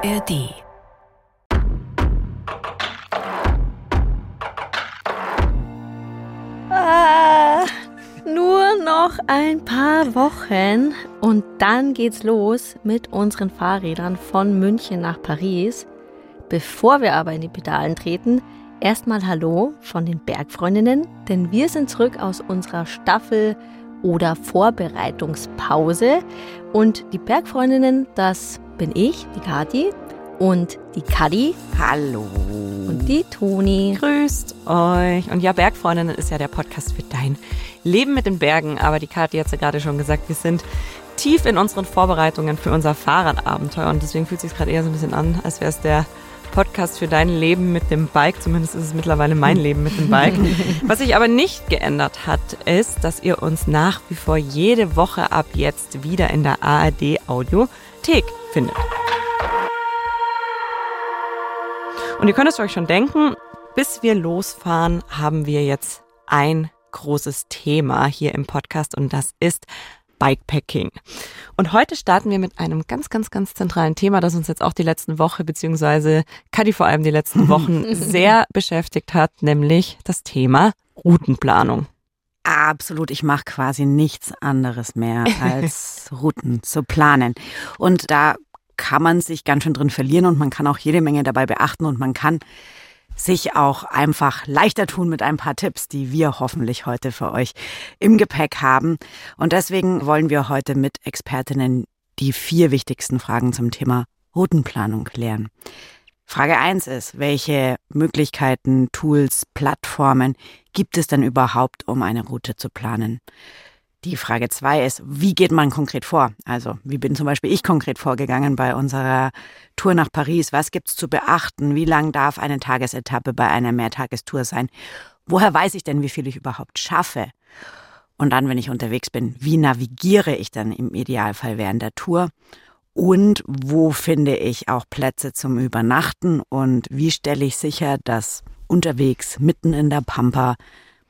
ARD. Ah, nur noch ein paar Wochen und dann geht's los mit unseren Fahrrädern von München nach Paris. Bevor wir aber in die Pedalen treten, erstmal Hallo von den Bergfreundinnen, denn wir sind zurück aus unserer Staffel oder Vorbereitungspause und die Bergfreundinnen, das bin ich, die Kati und die Kadi. Hallo. Und die Toni. Grüßt euch. Und ja, Bergfreundinnen ist ja der Podcast für dein Leben mit den Bergen. Aber die Kati hat es ja gerade schon gesagt, wir sind tief in unseren Vorbereitungen für unser Fahrradabenteuer. Und deswegen fühlt es sich gerade eher so ein bisschen an, als wäre es der Podcast für dein Leben mit dem Bike. Zumindest ist es mittlerweile mein Leben mit dem Bike. Was sich aber nicht geändert hat, ist, dass ihr uns nach wie vor jede Woche ab jetzt wieder in der ARD Audiothek findet. Und ihr könnt es euch schon denken, bis wir losfahren, haben wir jetzt ein großes Thema hier im Podcast und das ist Bikepacking. Und heute starten wir mit einem ganz, ganz, ganz zentralen Thema, das uns jetzt auch die letzten Woche, beziehungsweise Kadi vor allem die letzten Wochen sehr beschäftigt hat, nämlich das Thema Routenplanung. Absolut, ich mache quasi nichts anderes mehr als Routen zu planen. Und da kann man sich ganz schön drin verlieren und man kann auch jede Menge dabei beachten und man kann sich auch einfach leichter tun mit ein paar Tipps, die wir hoffentlich heute für euch im Gepäck haben. Und deswegen wollen wir heute mit Expertinnen die vier wichtigsten Fragen zum Thema Routenplanung klären. Frage eins ist, welche Möglichkeiten, Tools, Plattformen gibt es denn überhaupt, um eine Route zu planen? Die Frage zwei ist, wie geht man konkret vor? Also, wie bin zum Beispiel ich konkret vorgegangen bei unserer Tour nach Paris? Was gibt's zu beachten? Wie lang darf eine Tagesetappe bei einer Mehrtagestour sein? Woher weiß ich denn, wie viel ich überhaupt schaffe? Und dann, wenn ich unterwegs bin, wie navigiere ich dann im Idealfall während der Tour? Und wo finde ich auch Plätze zum Übernachten? Und wie stelle ich sicher, dass unterwegs, mitten in der Pampa,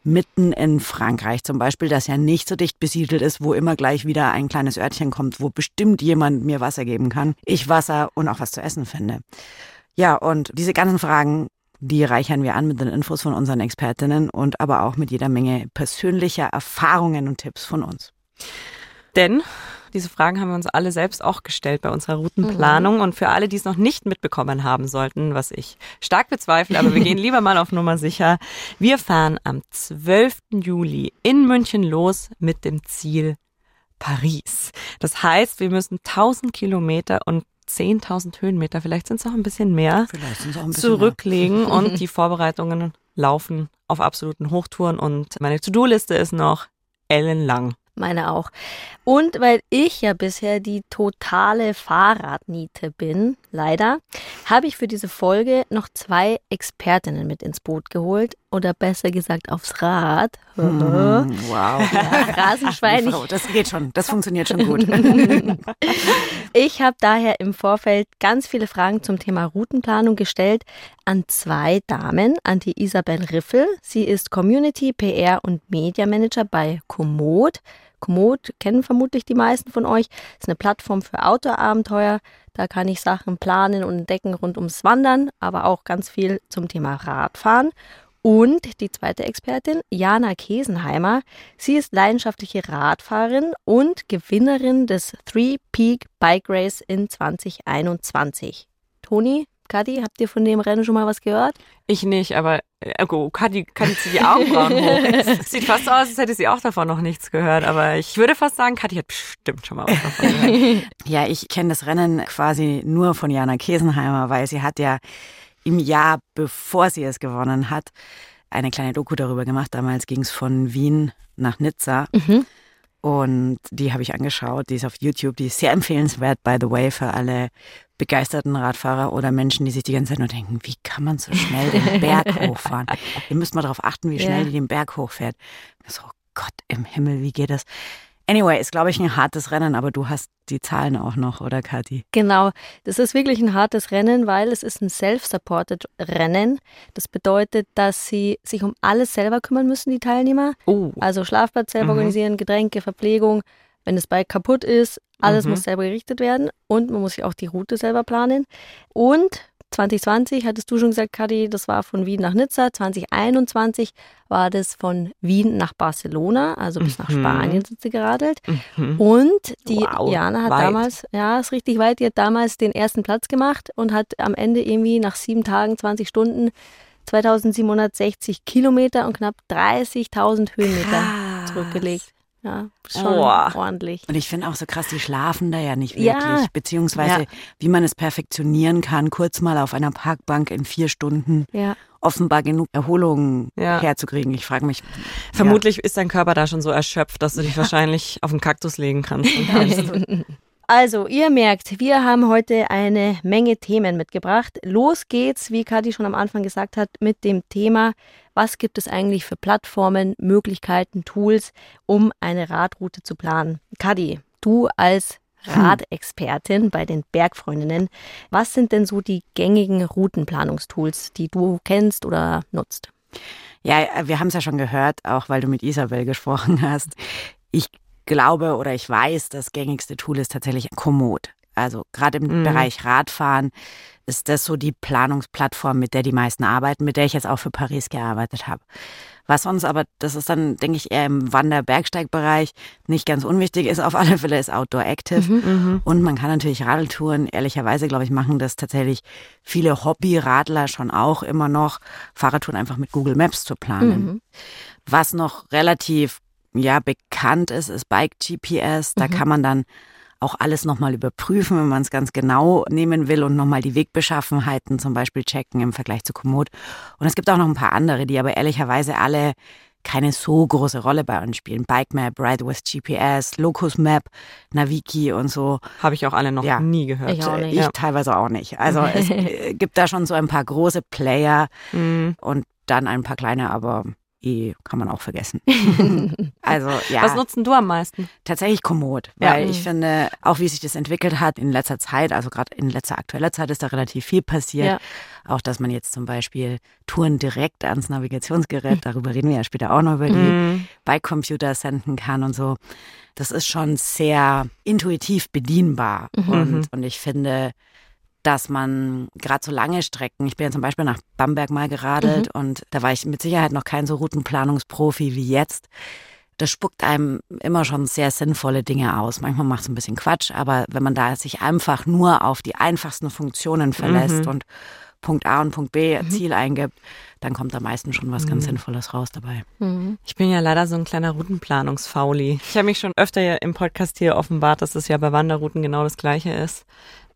mitten in Frankreich zum Beispiel, das ja nicht so dicht besiedelt ist, wo immer gleich wieder ein kleines Örtchen kommt, wo bestimmt jemand mir Wasser geben kann, ich Wasser und auch was zu essen finde. Ja, und diese ganzen Fragen, die reichern wir an mit den Infos von unseren Expertinnen und aber auch mit jeder Menge persönlicher Erfahrungen und Tipps von uns. Denn diese Fragen haben wir uns alle selbst auch gestellt bei unserer Routenplanung. Mhm. Und für alle, die es noch nicht mitbekommen haben sollten, was ich stark bezweifle, aber wir gehen lieber mal auf Nummer sicher. Wir fahren am 12. Juli in München los mit dem Ziel Paris. Das heißt, wir müssen 1000 Kilometer und 10.000 Höhenmeter, vielleicht sind es auch ein bisschen mehr, ein bisschen zurücklegen mehr. und die Vorbereitungen laufen auf absoluten Hochtouren und meine To-Do-Liste ist noch ellenlang. Meine auch. Und weil ich ja bisher die totale Fahrradniete bin, leider, habe ich für diese Folge noch zwei Expertinnen mit ins Boot geholt. Oder besser gesagt aufs Rad. Hm, wow. Ja, Rasenschwein. Das geht schon. Das funktioniert schon gut. ich habe daher im Vorfeld ganz viele Fragen zum Thema Routenplanung gestellt an zwei Damen, an die Isabel Riffel. Sie ist Community, PR und Media Manager bei Komoot. Komoot kennen vermutlich die meisten von euch. Ist eine Plattform für Outdoor-Abenteuer. Da kann ich Sachen planen und entdecken rund ums Wandern, aber auch ganz viel zum Thema Radfahren. Und die zweite Expertin, Jana Kesenheimer. Sie ist leidenschaftliche Radfahrerin und Gewinnerin des Three Peak Bike Race in 2021. Toni, Kadi, habt ihr von dem Rennen schon mal was gehört? Ich nicht, aber äh, oh, Kadi, Kadi zieht die Augenbrauen hoch. Sieht fast so aus, als hätte sie auch davon noch nichts gehört. Aber ich würde fast sagen, Kadi hat bestimmt schon mal was davon gehört. ja, ich kenne das Rennen quasi nur von Jana Kesenheimer, weil sie hat ja im Jahr, bevor sie es gewonnen hat, eine kleine Doku darüber gemacht. Damals ging es von Wien nach Nizza. Mhm. Und die habe ich angeschaut. Die ist auf YouTube. Die ist sehr empfehlenswert, by the way, für alle begeisterten Radfahrer oder Menschen, die sich die ganze Zeit nur denken, wie kann man so schnell den Berg hochfahren? Ihr müsst mal darauf achten, wie schnell ja. die den Berg hochfährt. So, oh Gott im Himmel, wie geht das? Anyway, ist, glaube ich, ein hartes Rennen, aber du hast die Zahlen auch noch, oder Kathi? Genau, das ist wirklich ein hartes Rennen, weil es ist ein self-supported Rennen. Das bedeutet, dass sie sich um alles selber kümmern müssen, die Teilnehmer. Oh. Also Schlafplatz selber mhm. organisieren, Getränke, Verpflegung, wenn das Bike kaputt ist, alles Mhm. muss selber gerichtet werden und man muss sich auch die Route selber planen. Und 2020 hattest du schon gesagt, Kadi, das war von Wien nach Nizza. 2021 war das von Wien nach Barcelona, also bis nach Mhm. Spanien sind sie geradelt. Mhm. Und die Wow, Jana hat weit. damals, ja, ist richtig weit, die hat damals den ersten Platz gemacht und hat am Ende irgendwie nach sieben Tagen, 20 Stunden 2760 Kilometer und knapp 30.000 Höhenmeter Krass. zurückgelegt. Ja, schon Boah. ordentlich. Und ich finde auch so krass, die schlafen da ja nicht Ja. wirklich. Beziehungsweise, Ja. wie man es perfektionieren kann, kurz mal auf einer Parkbank in vier Stunden Ja. offenbar genug Erholung Ja. herzukriegen. Ich frage mich. Vermutlich ist dein Körper da schon so erschöpft, dass du dich wahrscheinlich auf den Kaktus legen kannst. Also, ihr merkt, wir haben heute eine Menge Themen mitgebracht. Los geht's, wie Kathi schon am Anfang gesagt hat, mit dem Thema, was gibt es eigentlich für Plattformen, Möglichkeiten, Tools, um eine Radroute zu planen. Kathi, du als Radexpertin bei den Bergfreundinnen, was sind denn so die gängigen Routenplanungstools, die du kennst oder nutzt? Ja, wir haben es ja schon gehört, auch weil du mit Isabel gesprochen hast. Ich glaube oder ich weiß, das gängigste Tool ist tatsächlich Komoot. Also gerade im Mhm. Bereich Radfahren ist das so die Planungsplattform, mit der die meisten arbeiten, mit der ich jetzt auch für Paris gearbeitet habe. Was uns aber, das ist dann, denke ich, eher im Wander-Bergsteigbereich nicht ganz unwichtig ist, auf alle Fälle ist Outdoor Active. Mhm. Und man kann natürlich Radeltouren, ehrlicherweise, glaube ich, machen das tatsächlich viele Hobbyradler schon auch immer noch, Fahrradtouren einfach mit Google Maps zu planen. Mhm. Was noch relativ ja bekannt ist, ist Bike GPS. Da kann man dann auch alles nochmal überprüfen, wenn man es ganz genau nehmen will und nochmal die Wegbeschaffenheiten zum Beispiel checken im Vergleich zu Komoot. Und es gibt auch noch ein paar andere, die aber ehrlicherweise alle keine so große Rolle bei uns spielen. Bike Map, Ride with GPS, Locus Map, Naviki und so. Habe ich auch alle noch Ja. nie gehört. Ich auch nicht. Ich teilweise auch nicht. Also es äh, gibt da schon so ein paar große Player Mhm. und dann ein paar kleine, aber eh kann man auch vergessen. also ja, Was nutzen du am meisten? tatsächlich Komoot, Ja. weil ich finde, auch wie sich das entwickelt hat in letzter Zeit, also gerade in letzter aktueller Zeit ist da relativ viel passiert. Ja. Auch, dass man jetzt zum Beispiel Touren direkt ans Navigationsgerät, darüber reden wir ja später auch noch über die Mhm. Bike-Computer senden kann und so. Das ist schon sehr intuitiv bedienbar. Mhm. Und, und ich finde, dass man gerade so lange Strecken, ich bin ja zum Beispiel nach Bamberg mal geradelt und da war ich mit Sicherheit noch kein so Routenplanungsprofi wie jetzt. Das spuckt einem immer schon sehr sinnvolle Dinge aus. Manchmal macht es ein bisschen Quatsch, aber wenn man da sich einfach nur auf die einfachsten Funktionen verlässt Mhm. und Punkt A und Punkt B Ziel eingibt, dann kommt da meistens schon was ganz Sinnvolles raus dabei. Mhm. Ich bin ja leider so ein kleiner Routenplanungsfauli. Ich habe mich schon öfter ja im Podcast hier offenbart, dass es ja bei Wanderrouten genau das gleiche ist.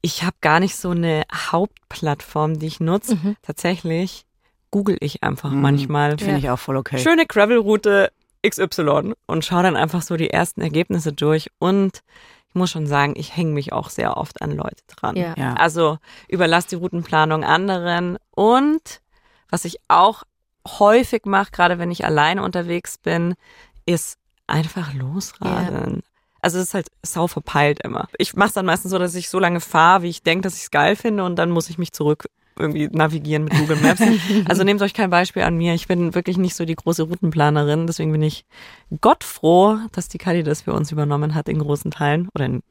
Ich habe gar nicht so eine Hauptplattform, die ich nutze. Mhm. Tatsächlich google ich einfach Mhm. manchmal. Finde ich auch voll okay. Schöne Gravelroute XY und schaue dann einfach so die ersten Ergebnisse durch. Und ich muss schon sagen, ich hänge mich auch sehr oft an Leute dran. Ja. Ja. Also überlass die Routenplanung anderen. Und was ich auch häufig mache, gerade wenn ich alleine unterwegs bin, ist einfach losradeln. Also es ist halt sau verpeilt immer. Ich mache es dann meistens so, dass ich so lange fahre, wie ich denke, dass ich es geil finde und dann muss ich mich zurück irgendwie navigieren mit Google Maps. also nehmt euch kein Beispiel an mir. Ich bin wirklich nicht so die große Routenplanerin. Deswegen bin ich Gott froh, dass die Kali das für uns übernommen hat in großen Teilen. Oder in,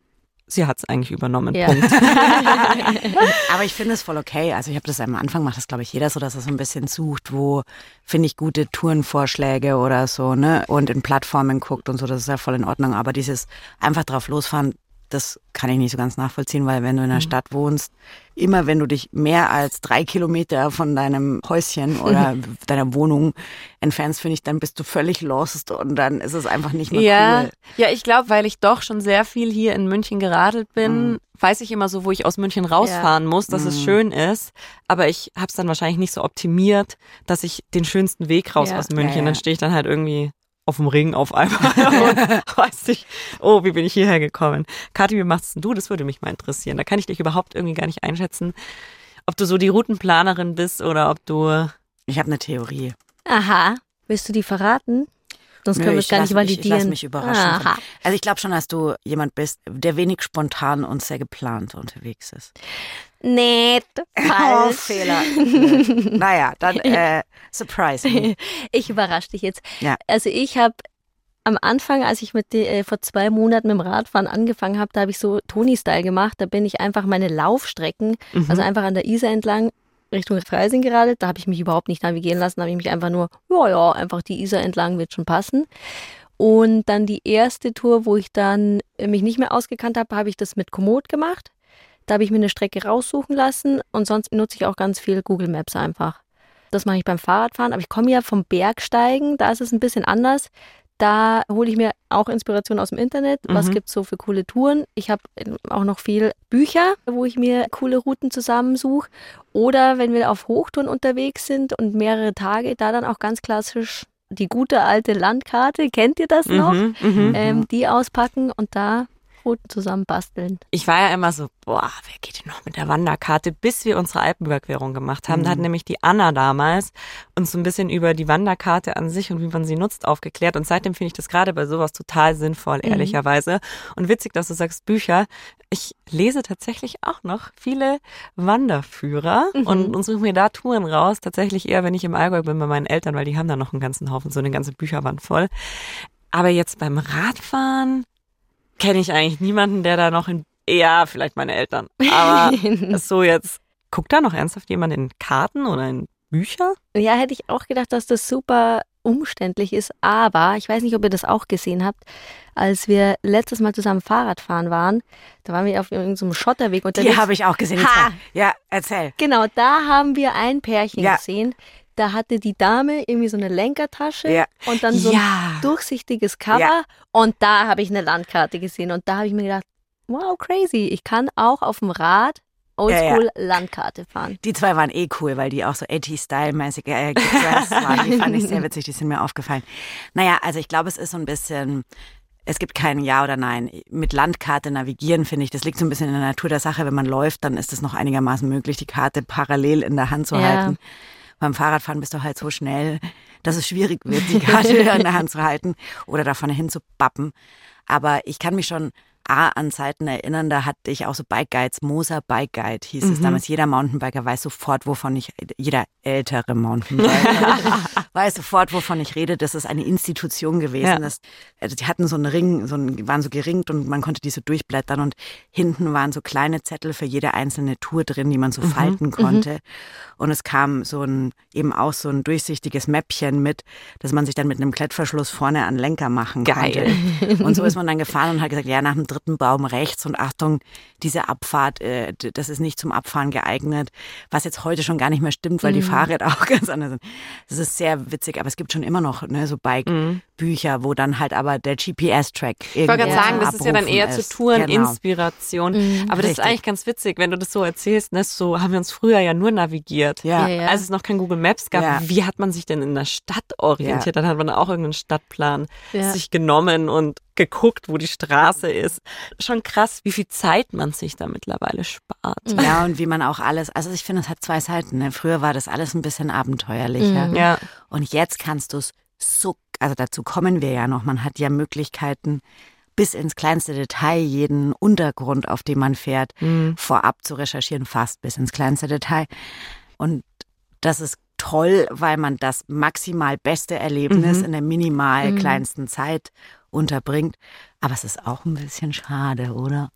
sie hat es eigentlich übernommen. Ja. Punkt. Aber ich finde es voll okay. Also ich habe das am Anfang macht das glaube ich jeder so, dass er so ein bisschen sucht, wo finde ich gute Tourenvorschläge oder so, ne? Und in Plattformen guckt und so, das ist ja voll in Ordnung. Aber dieses einfach drauf losfahren, das kann ich nicht so ganz nachvollziehen, weil wenn du in einer Stadt wohnst, immer wenn du dich mehr als drei Kilometer von deinem Häuschen oder deiner Wohnung entfernst, finde ich, dann bist du völlig lost und dann ist es einfach nicht mehr Ja, cool. ja, ich glaube, weil ich doch schon sehr viel hier in München geradelt bin, Mhm. weiß ich immer so, wo ich aus München rausfahren muss, dass es Mhm. schön ist. Aber ich habe es dann wahrscheinlich nicht so optimiert, dass ich den schönsten Weg raus Ja. aus München, Ja, ja. dann stehe ich dann halt irgendwie auf dem Ring auf einmal und weiß nicht, oh, wie bin ich hierher gekommen? Kathi, wie machst denn du? Das würde mich mal interessieren. Da kann ich dich überhaupt irgendwie gar nicht einschätzen, ob du so die Routenplanerin bist oder ob du Ich habe eine Theorie. Aha. Willst du die verraten? Sonst Nö, können wir es ich gar lass nicht mich- ich validieren. lass mich überraschen Aha. Also ich glaube schon, dass du jemand bist, der wenig spontan und sehr geplant unterwegs ist. Nicht Oh, falsch. Fehler. Blöd. naja, dann äh, surprise me. Ich überrasche dich jetzt. Ja. Also ich habe am Anfang, als ich mit äh, vor zwei Monaten mit dem Radfahren angefangen habe, da habe ich so Toni-Style gemacht. Da bin ich einfach meine Laufstrecken, mhm. also einfach an der Isar entlang Richtung Freising gerade. Da habe ich mich überhaupt nicht navigieren lassen. Da habe ich mich einfach nur, ja, ja, einfach die Isar entlang wird schon passen. Und dann die erste Tour, wo ich dann mich nicht mehr ausgekannt habe, habe ich das mit Komoot gemacht. Da habe ich mir eine Strecke raussuchen lassen und sonst nutze ich auch ganz viel Google Maps einfach. Das mache ich beim Fahrradfahren, aber ich komme ja vom Bergsteigen, da ist es ein bisschen anders. Da hole ich mir auch Inspiration aus dem Internet. Was mhm. gibt es so für coole Touren? Ich habe auch noch viel Bücher, wo ich mir coole Routen zusammensuche. Oder wenn wir auf Hochtouren unterwegs sind und mehrere Tage, da dann auch ganz klassisch die gute alte Landkarte, kennt ihr das noch? Mhm, mhm. ähm, die auspacken und da Routen zusammen basteln. Ich war ja immer so, boah, wer geht denn noch mit der Wanderkarte, bis wir unsere Alpenüberquerung gemacht haben. Mhm. Da hat mhm. nämlich die Anna damals uns so ein bisschen über die Wanderkarte an sich und wie man sie nutzt aufgeklärt. Und seitdem finde ich das gerade bei sowas total sinnvoll, mhm. ehrlicherweise. Und witzig, dass du sagst Bücher. Ich lese tatsächlich auch noch viele Wanderführer mhm. und, und suche mir da Touren raus. Tatsächlich eher, wenn ich im Allgäu bin bei meinen Eltern, weil die haben da noch einen ganzen Haufen, so eine ganze Bücherwand voll. Aber jetzt beim Radfahren kenne ich eigentlich niemanden, der da noch in, ja, vielleicht meine Eltern, aber so jetzt, guckt da noch ernsthaft jemand in Karten oder in Bücher? Ja, hätte ich auch gedacht, dass das super umständlich ist, aber ich weiß nicht, ob ihr das auch gesehen habt, als wir letztes Mal zusammen Fahrrad fahren waren, da waren wir auf irgendeinem Schotterweg unterwegs. Die habe ich auch gesehen. Ha! Ja, erzähl. Genau, da haben wir ein Pärchen ja. gesehen, da hatte die Dame irgendwie so eine Lenkertasche ja. und dann so ja. ein durchsichtiges Cover. Ja. Und da habe ich eine Landkarte gesehen und da habe ich mir gedacht, wow, crazy. Ich kann auch auf dem Rad Oldschool Landkarte fahren. Die zwei waren eh cool, weil die auch so 80-Style-mäßig äh, waren. Die fand ich sehr witzig, die sind mir aufgefallen. Naja, also ich glaube, es ist so ein bisschen es gibt kein Ja oder Nein. Mit Landkarte navigieren, finde ich, das liegt so ein bisschen in der Natur der Sache. Wenn man läuft, dann ist es noch einigermaßen möglich, die Karte parallel in der Hand zu ja. halten. Beim Fahrradfahren bist du halt so schnell, dass es schwierig wird, die Karte in der Hand zu halten oder da vorne hin zu bappen. Aber ich kann mich schon A, an Zeiten erinnern, da hatte ich auch so Bike Guides, Moser Bike Guide hieß mhm. es damals. Jeder Mountainbiker weiß sofort, wovon ich, jeder ältere Mountainbiker weiß sofort, wovon ich rede. Das ist eine Institution gewesen. Ja. Das, also die hatten so einen Ring, so einen, waren so geringt und man konnte die so durchblättern und hinten waren so kleine Zettel für jede einzelne Tour drin, die man so mhm. falten mhm. konnte. Mhm. Und es kam so ein, eben auch so ein durchsichtiges Mäppchen mit, dass man sich dann mit einem Klettverschluss vorne an Lenker machen Geil. konnte. Und so ist man dann gefahren und hat gesagt, ja, nach dem dritten Baum rechts und Achtung, diese Abfahrt, äh, das ist nicht zum Abfahren geeignet, was jetzt heute schon gar nicht mehr stimmt, weil mhm. die Fahrräder auch ganz anders sind. Das ist sehr witzig, aber es gibt schon immer noch ne, so Bike-Bücher, mhm. Wo dann halt aber der GPS-Track Ich wollte gerade sagen, das ist ja dann eher ist. zu Touren-Inspiration. Genau. Mhm. Aber das Richtig. ist eigentlich ganz witzig, wenn du das so erzählst, ne, so haben wir uns früher ja nur navigiert. Ja. ja, ja. Als es noch kein Google Maps gab, ja. wie hat man sich denn in der Stadt orientiert? Dann hat man auch irgendeinen Stadtplan sich genommen und geguckt, wo die Straße ist. Schon krass, wie viel Zeit man sich da mittlerweile spart. Ja, und wie man auch alles, also ich finde, es hat zwei Seiten. Ne? Früher war das alles ein bisschen abenteuerlicher. Mhm. Ja. Und jetzt kannst du es so, also dazu kommen wir ja noch, man hat ja Möglichkeiten, bis ins kleinste Detail jeden Untergrund, auf dem man fährt, mhm. vorab zu recherchieren, fast bis ins kleinste Detail. Und das ist toll, weil man das maximal beste Erlebnis mhm. in der minimal mhm. kleinsten Zeit unterbringt. Aber es ist auch ein bisschen schade, oder?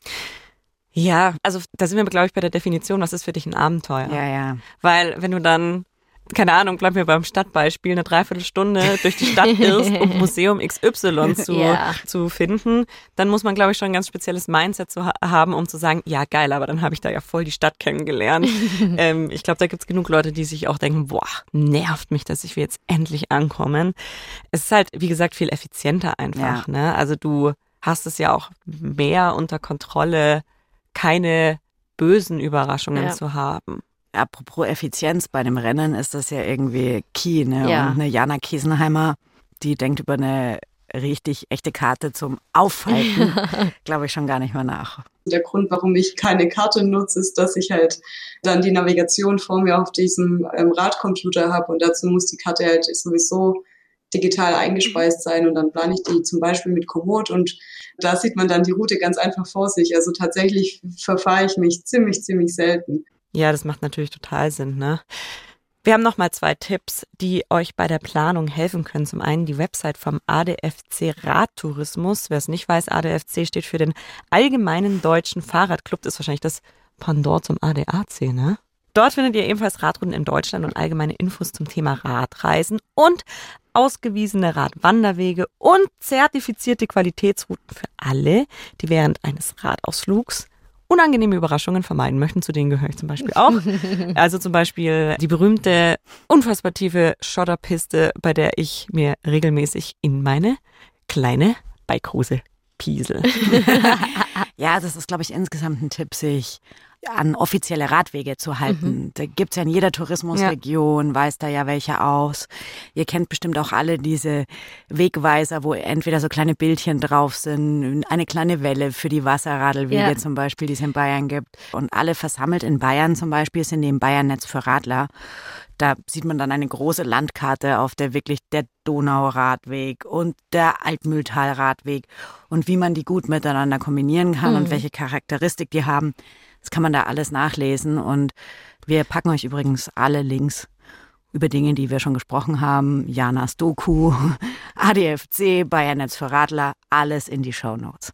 Ja, also da sind wir, glaube ich, bei der Definition, was ist für dich ein Abenteuer? Ja, ja. Weil wenn du dann keine Ahnung, bleiben wir beim Stadtbeispiel, eine Dreiviertelstunde durch die Stadt irrst, um Museum XY zu, ja. zu finden, dann muss man, glaube ich, schon ein ganz spezielles Mindset zu ha haben, um zu sagen, ja geil, aber dann habe ich da ja voll die Stadt kennengelernt. ähm, ich glaube, da gibt es genug Leute, die sich auch denken, boah, nervt mich, dass ich jetzt endlich ankommen. Es ist halt, wie gesagt, viel effizienter einfach. Ja. Ne? Also du hast es ja auch mehr unter Kontrolle, keine bösen Überraschungen ja. zu haben apropos Effizienz bei dem Rennen ist das ja irgendwie key. Ne? Ja. Und eine Jana Kiesenheimer, die denkt über eine richtig echte Karte zum Aufhalten, glaube ich schon gar nicht mehr nach. Der Grund, warum ich keine Karte nutze, ist, dass ich halt dann die Navigation vor mir auf diesem ähm, Radcomputer habe und dazu muss die Karte halt sowieso digital eingespeist sein und dann plane ich die zum Beispiel mit Komoot und da sieht man dann die Route ganz einfach vor sich. Also tatsächlich verfahre ich mich ziemlich, ziemlich selten. Ja, das macht natürlich total Sinn, ne? Wir haben nochmal zwei Tipps, die euch bei der Planung helfen können. Zum einen die Website vom ADFC Radtourismus. Wer es nicht weiß, ADFC steht für den Allgemeinen Deutschen Fahrradclub. Das ist wahrscheinlich das Pendant zum ADAC, ne? Dort findet ihr ebenfalls Radrouten in Deutschland und allgemeine Infos zum Thema Radreisen und ausgewiesene Radwanderwege und zertifizierte Qualitätsrouten für alle, die während eines Radausflugs unangenehme Überraschungen vermeiden möchten. Zu denen gehöre ich zum Beispiel auch. Also zum Beispiel die berühmte, unfassbar tiefe Schotterpiste, bei der ich mir regelmäßig in meine kleine Bikehose piesel. ja, das ist, glaube ich, insgesamt ein Tipp, sich an offizielle Radwege zu halten. Mhm. Da gibt's ja in jeder Tourismusregion, ja. weiß da ja welche aus. Ihr kennt bestimmt auch alle diese Wegweiser, wo entweder so kleine Bildchen drauf sind, eine kleine Welle für die Wasserradelwege ja. zum Beispiel, die es in Bayern gibt. Und alle versammelt in Bayern zum Beispiel sind im Bayern-Netz für Radler. Da sieht man dann eine große Landkarte, auf der wirklich der Donauradweg und der Altmühltalradweg und wie man die gut miteinander kombinieren kann mhm. und welche Charakteristik die haben. Das kann man da alles nachlesen und wir packen euch übrigens alle Links über Dinge, die wir schon gesprochen haben. Janas Doku, ADFC, Bayernetz für Radler, alles in die Show Notes.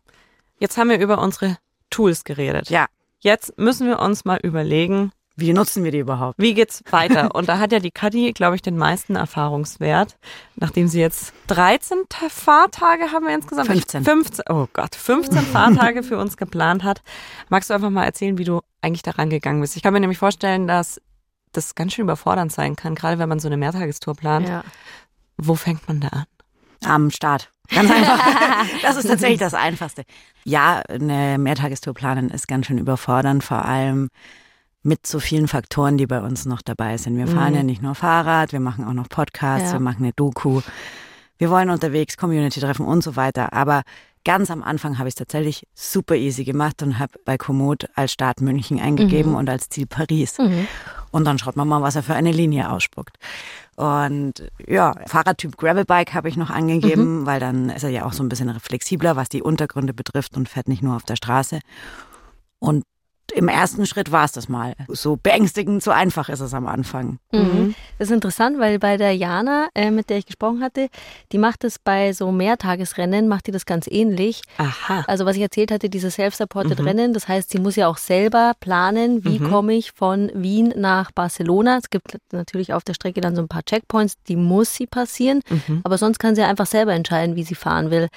Jetzt haben wir über unsere Tools geredet. Ja. Jetzt müssen wir uns mal überlegen, wie nutzen wir die überhaupt? Wie geht's weiter? Und da hat ja die Kadi, glaube ich, den meisten Erfahrungswert, nachdem sie jetzt 13 Fahrtage haben wir insgesamt. 15. 15 oh Gott, 15 Fahrtage für uns geplant hat. Magst du einfach mal erzählen, wie du eigentlich daran gegangen bist? Ich kann mir nämlich vorstellen, dass das ganz schön überfordernd sein kann, gerade wenn man so eine Mehrtagestour plant. Ja. Wo fängt man da an? Am Start. Ganz einfach. das ist tatsächlich das Einfachste. Ja, eine Mehrtagestour planen ist ganz schön überfordernd, vor allem mit so vielen Faktoren, die bei uns noch dabei sind. Wir fahren mhm. ja nicht nur Fahrrad, wir machen auch noch Podcasts, ja. wir machen eine Doku, wir wollen unterwegs Community treffen und so weiter. Aber ganz am Anfang habe ich es tatsächlich super easy gemacht und habe bei Komoot als Start München eingegeben mhm. und als Ziel Paris. Mhm. Und dann schaut man mal, was er für eine Linie ausspuckt. Und ja, Fahrradtyp Gravelbike habe ich noch angegeben, mhm. weil dann ist er ja auch so ein bisschen flexibler, was die Untergründe betrifft und fährt nicht nur auf der Straße. Und im ersten Schritt war es das mal. So beängstigend, so einfach ist es am Anfang. Mhm. Das ist interessant, weil bei der Jana, äh, mit der ich gesprochen hatte, die macht es bei so Mehrtagesrennen, macht die das ganz ähnlich. Aha. Also was ich erzählt hatte, diese Self-Supported mhm. Rennen, das heißt, sie muss ja auch selber planen, wie mhm. komme ich von Wien nach Barcelona. Es gibt natürlich auf der Strecke dann so ein paar Checkpoints, die muss sie passieren, mhm. aber sonst kann sie einfach selber entscheiden, wie sie fahren will.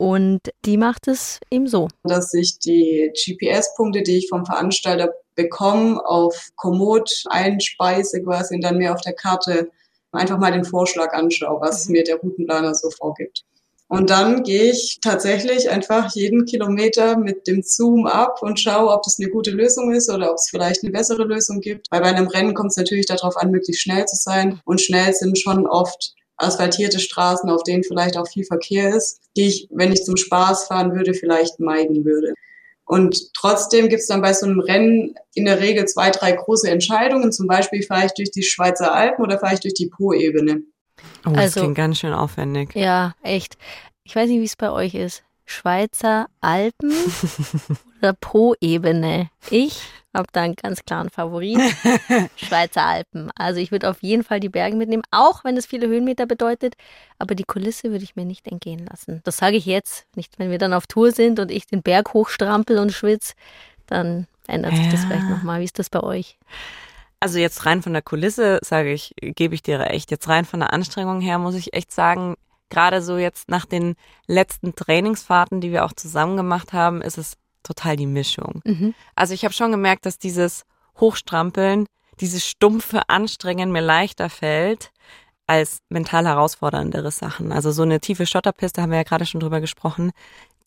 Und die macht es eben so. Dass ich die GPS-Punkte, die ich vom Veranstalter bekomme, auf Komoot einspeise quasi und dann mir auf der Karte einfach mal den Vorschlag anschaue, was mhm. mir der Routenplaner so vorgibt. Und dann gehe ich tatsächlich einfach jeden Kilometer mit dem Zoom ab und schaue, ob das eine gute Lösung ist oder ob es vielleicht eine bessere Lösung gibt. Weil bei einem Rennen kommt es natürlich darauf an, möglichst schnell zu sein. Und schnell sind schon oft asphaltierte Straßen, auf denen vielleicht auch viel Verkehr ist, die ich, wenn ich zum Spaß fahren würde, vielleicht meiden würde. Und trotzdem gibt es dann bei so einem Rennen in der Regel zwei, drei große Entscheidungen. Zum Beispiel fahre ich durch die Schweizer Alpen oder fahre ich durch die Po-Ebene. Oh, das also, klingt ganz schön aufwendig. Ja, echt. Ich weiß nicht, wie es bei euch ist. Schweizer Alpen oder Po-Ebene? Ich habe da einen ganz klaren Favorit. Schweizer Alpen. Also ich würde auf jeden Fall die Berge mitnehmen, auch wenn es viele Höhenmeter bedeutet. Aber die Kulisse würde ich mir nicht entgehen lassen. Das sage ich jetzt. Nicht, wenn wir dann auf Tour sind und ich den Berg hochstrampel und schwitze, dann ändert sich ja. das vielleicht nochmal. Wie ist das bei euch? Also jetzt rein von der Kulisse, sage ich, gebe ich dir recht. Jetzt rein von der Anstrengung her muss ich echt sagen, gerade so jetzt nach den letzten Trainingsfahrten, die wir auch zusammen gemacht haben, ist es total die Mischung. Mhm. Also ich habe schon gemerkt, dass dieses Hochstrampeln, dieses stumpfe Anstrengen mir leichter fällt als mental herausforderndere Sachen. Also so eine tiefe Schotterpiste haben wir ja gerade schon drüber gesprochen.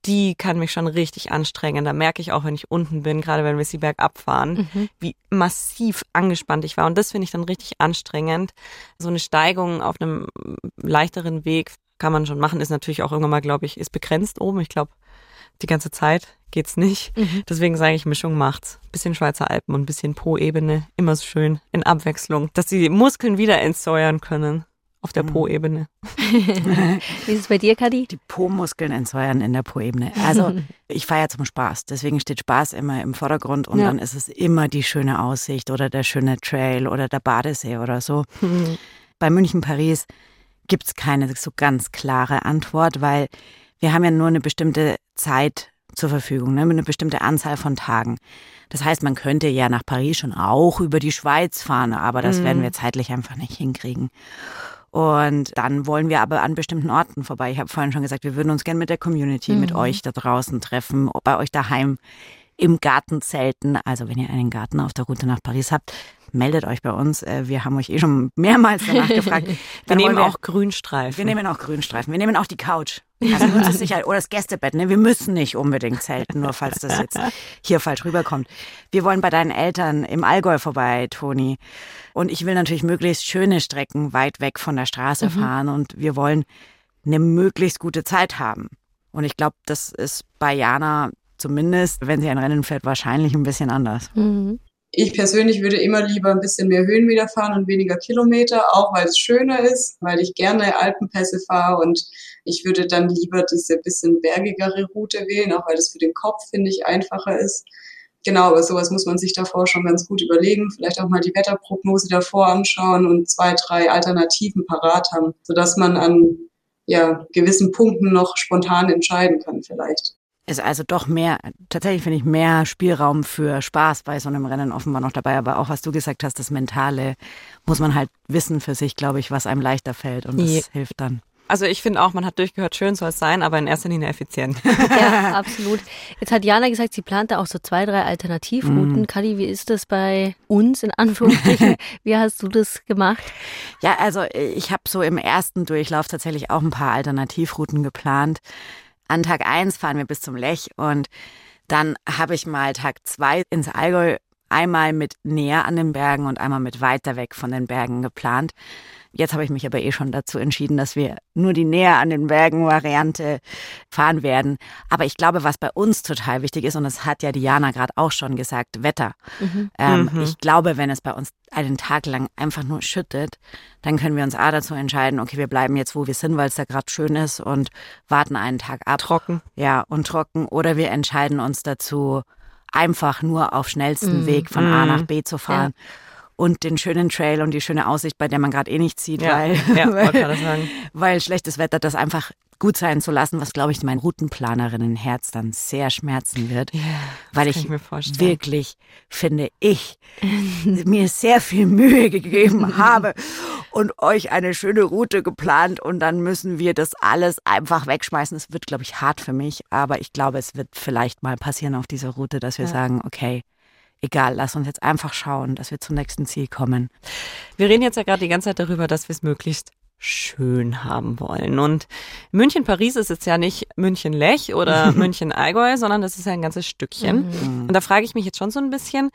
Die kann mich schon richtig anstrengen. Da merke ich auch, wenn ich unten bin, gerade wenn wir sie bergab fahren, mhm. wie massiv angespannt ich war. Und das finde ich dann richtig anstrengend. So eine Steigung auf einem leichteren Weg kann man schon machen, ist natürlich auch irgendwann mal, glaube ich, ist begrenzt oben. Ich glaube, die ganze Zeit geht's nicht. Mhm. Deswegen sage ich, Mischung macht's. Bisschen Schweizer Alpen und ein bisschen Po-Ebene. Immer so schön in Abwechslung, dass die Muskeln wieder entsäuern können. auf der Mhm. Po-Ebene. Wie ist es bei dir, Kadi? Die Po-Muskeln entsäuern in der Po-Ebene. Also ich feiere zum Spaß. Deswegen steht Spaß immer im Vordergrund und Ja. dann ist es immer die schöne Aussicht oder der schöne Trail oder der Badesee oder so. Bei München, Paris gibt es keine so ganz klare Antwort, weil wir haben ja nur eine bestimmte Zeit zur Verfügung, ne, eine bestimmte Anzahl von Tagen. Das heißt, man könnte ja nach Paris schon auch über die Schweiz fahren, aber das Mhm. werden wir zeitlich einfach nicht hinkriegen. Und dann wollen wir aber an bestimmten Orten vorbei. Ich habe vorhin schon gesagt, wir würden uns gerne mit der Community, mit euch da draußen treffen, bei euch daheim im Garten zelten. Also wenn ihr einen Garten auf der Route nach Paris habt, meldet euch bei uns. Äh, Wir haben euch eh schon mehrmals danach gefragt. Wir nehmen wollen auch Grünstreifen. wir nehmen auch Grünstreifen. Wir nehmen auch die Couch. Also nutzt es sicher oder das Gästebett. Ne? Wir müssen nicht unbedingt zelten, nur falls das jetzt hier falsch rüberkommt. Wir wollen bei deinen Eltern im Allgäu vorbei, Toni. Und ich will natürlich möglichst schöne Strecken weit weg von der Straße fahren. Und wir wollen eine möglichst gute Zeit haben. Und ich glaube, das ist bei Jana zumindest, wenn sie ein Rennen fährt, wahrscheinlich ein bisschen anders. Mhm. Ich persönlich würde immer lieber ein bisschen mehr Höhenmeter fahren und weniger Kilometer, auch weil es schöner ist, weil ich gerne Alpenpässe fahre und ich würde dann lieber diese bisschen bergigere Route wählen, auch weil das für den Kopf, finde ich, einfacher ist. Genau, aber sowas muss man sich davor schon ganz gut überlegen, vielleicht auch mal die Wetterprognose davor anschauen und zwei, drei Alternativen parat haben, sodass man an ja, gewissen Punkten noch spontan entscheiden kann vielleicht. Ist also doch mehr, tatsächlich finde ich mehr Spielraum für Spaß bei so einem Rennen offenbar noch dabei. Aber auch was du gesagt hast, das Mentale muss man halt wissen für sich, glaube ich, was einem leichter fällt. Und das Ja. hilft dann. Also ich finde auch, man hat durchgehört, schön soll es sein, aber in erster Linie effizient. Ja, absolut. Jetzt hat Jana gesagt, sie plant da auch so zwei, drei Alternativrouten. Mhm. Kadi, wie ist das bei uns in Anführungsstrichen? wie hast du das gemacht? Ja, also ich habe so im ersten Durchlauf tatsächlich auch ein paar Alternativrouten geplant. An Tag eins fahren wir bis zum Lech und dann habe ich mal Tag zwei ins Allgäu einmal mit näher an den Bergen und einmal mit weiter weg von den Bergen geplant. Jetzt habe ich mich aber eh schon dazu entschieden, dass wir nur die näher an den Bergen Variante fahren werden. Aber ich glaube, was bei uns total wichtig ist, und das hat ja Diana gerade auch schon gesagt, Wetter. Ähm, Mhm. Ich glaube, wenn es bei uns einen Tag lang einfach nur schüttet, dann können wir uns A dazu entscheiden, okay, wir bleiben jetzt, wo wir sind, weil es da gerade schön ist und warten einen Tag ab. Trocken. Ja, und trocken. Oder wir entscheiden uns dazu, einfach nur auf schnellstem Weg von A Mhm. nach B zu fahren. Und den schönen Trail und die schöne Aussicht, bei der man gerade eh nicht sieht, Ja, weil, ja weil, weil schlechtes Wetter das einfach gut sein zu lassen, was, glaube ich, mein Routenplanerinnenherz dann sehr schmerzen wird. weil kann ich, ich wirklich, finde ich, mir sehr viel Mühe gegeben habe und euch eine schöne Route geplant und dann müssen wir das alles einfach wegschmeißen. Es wird, glaube ich, hart für mich, aber ich glaube, es wird vielleicht mal passieren auf dieser Route, dass wir Ja. sagen, okay, egal, lass uns jetzt einfach schauen, dass wir zum nächsten Ziel kommen. Wir reden jetzt ja gerade die ganze Zeit darüber, dass wir es möglichst schön haben wollen. Und München-Paris ist jetzt ja nicht München-Lech oder München-Allgäu, sondern das ist ja ein ganzes Stückchen. Und da frage ich mich jetzt schon so ein bisschen,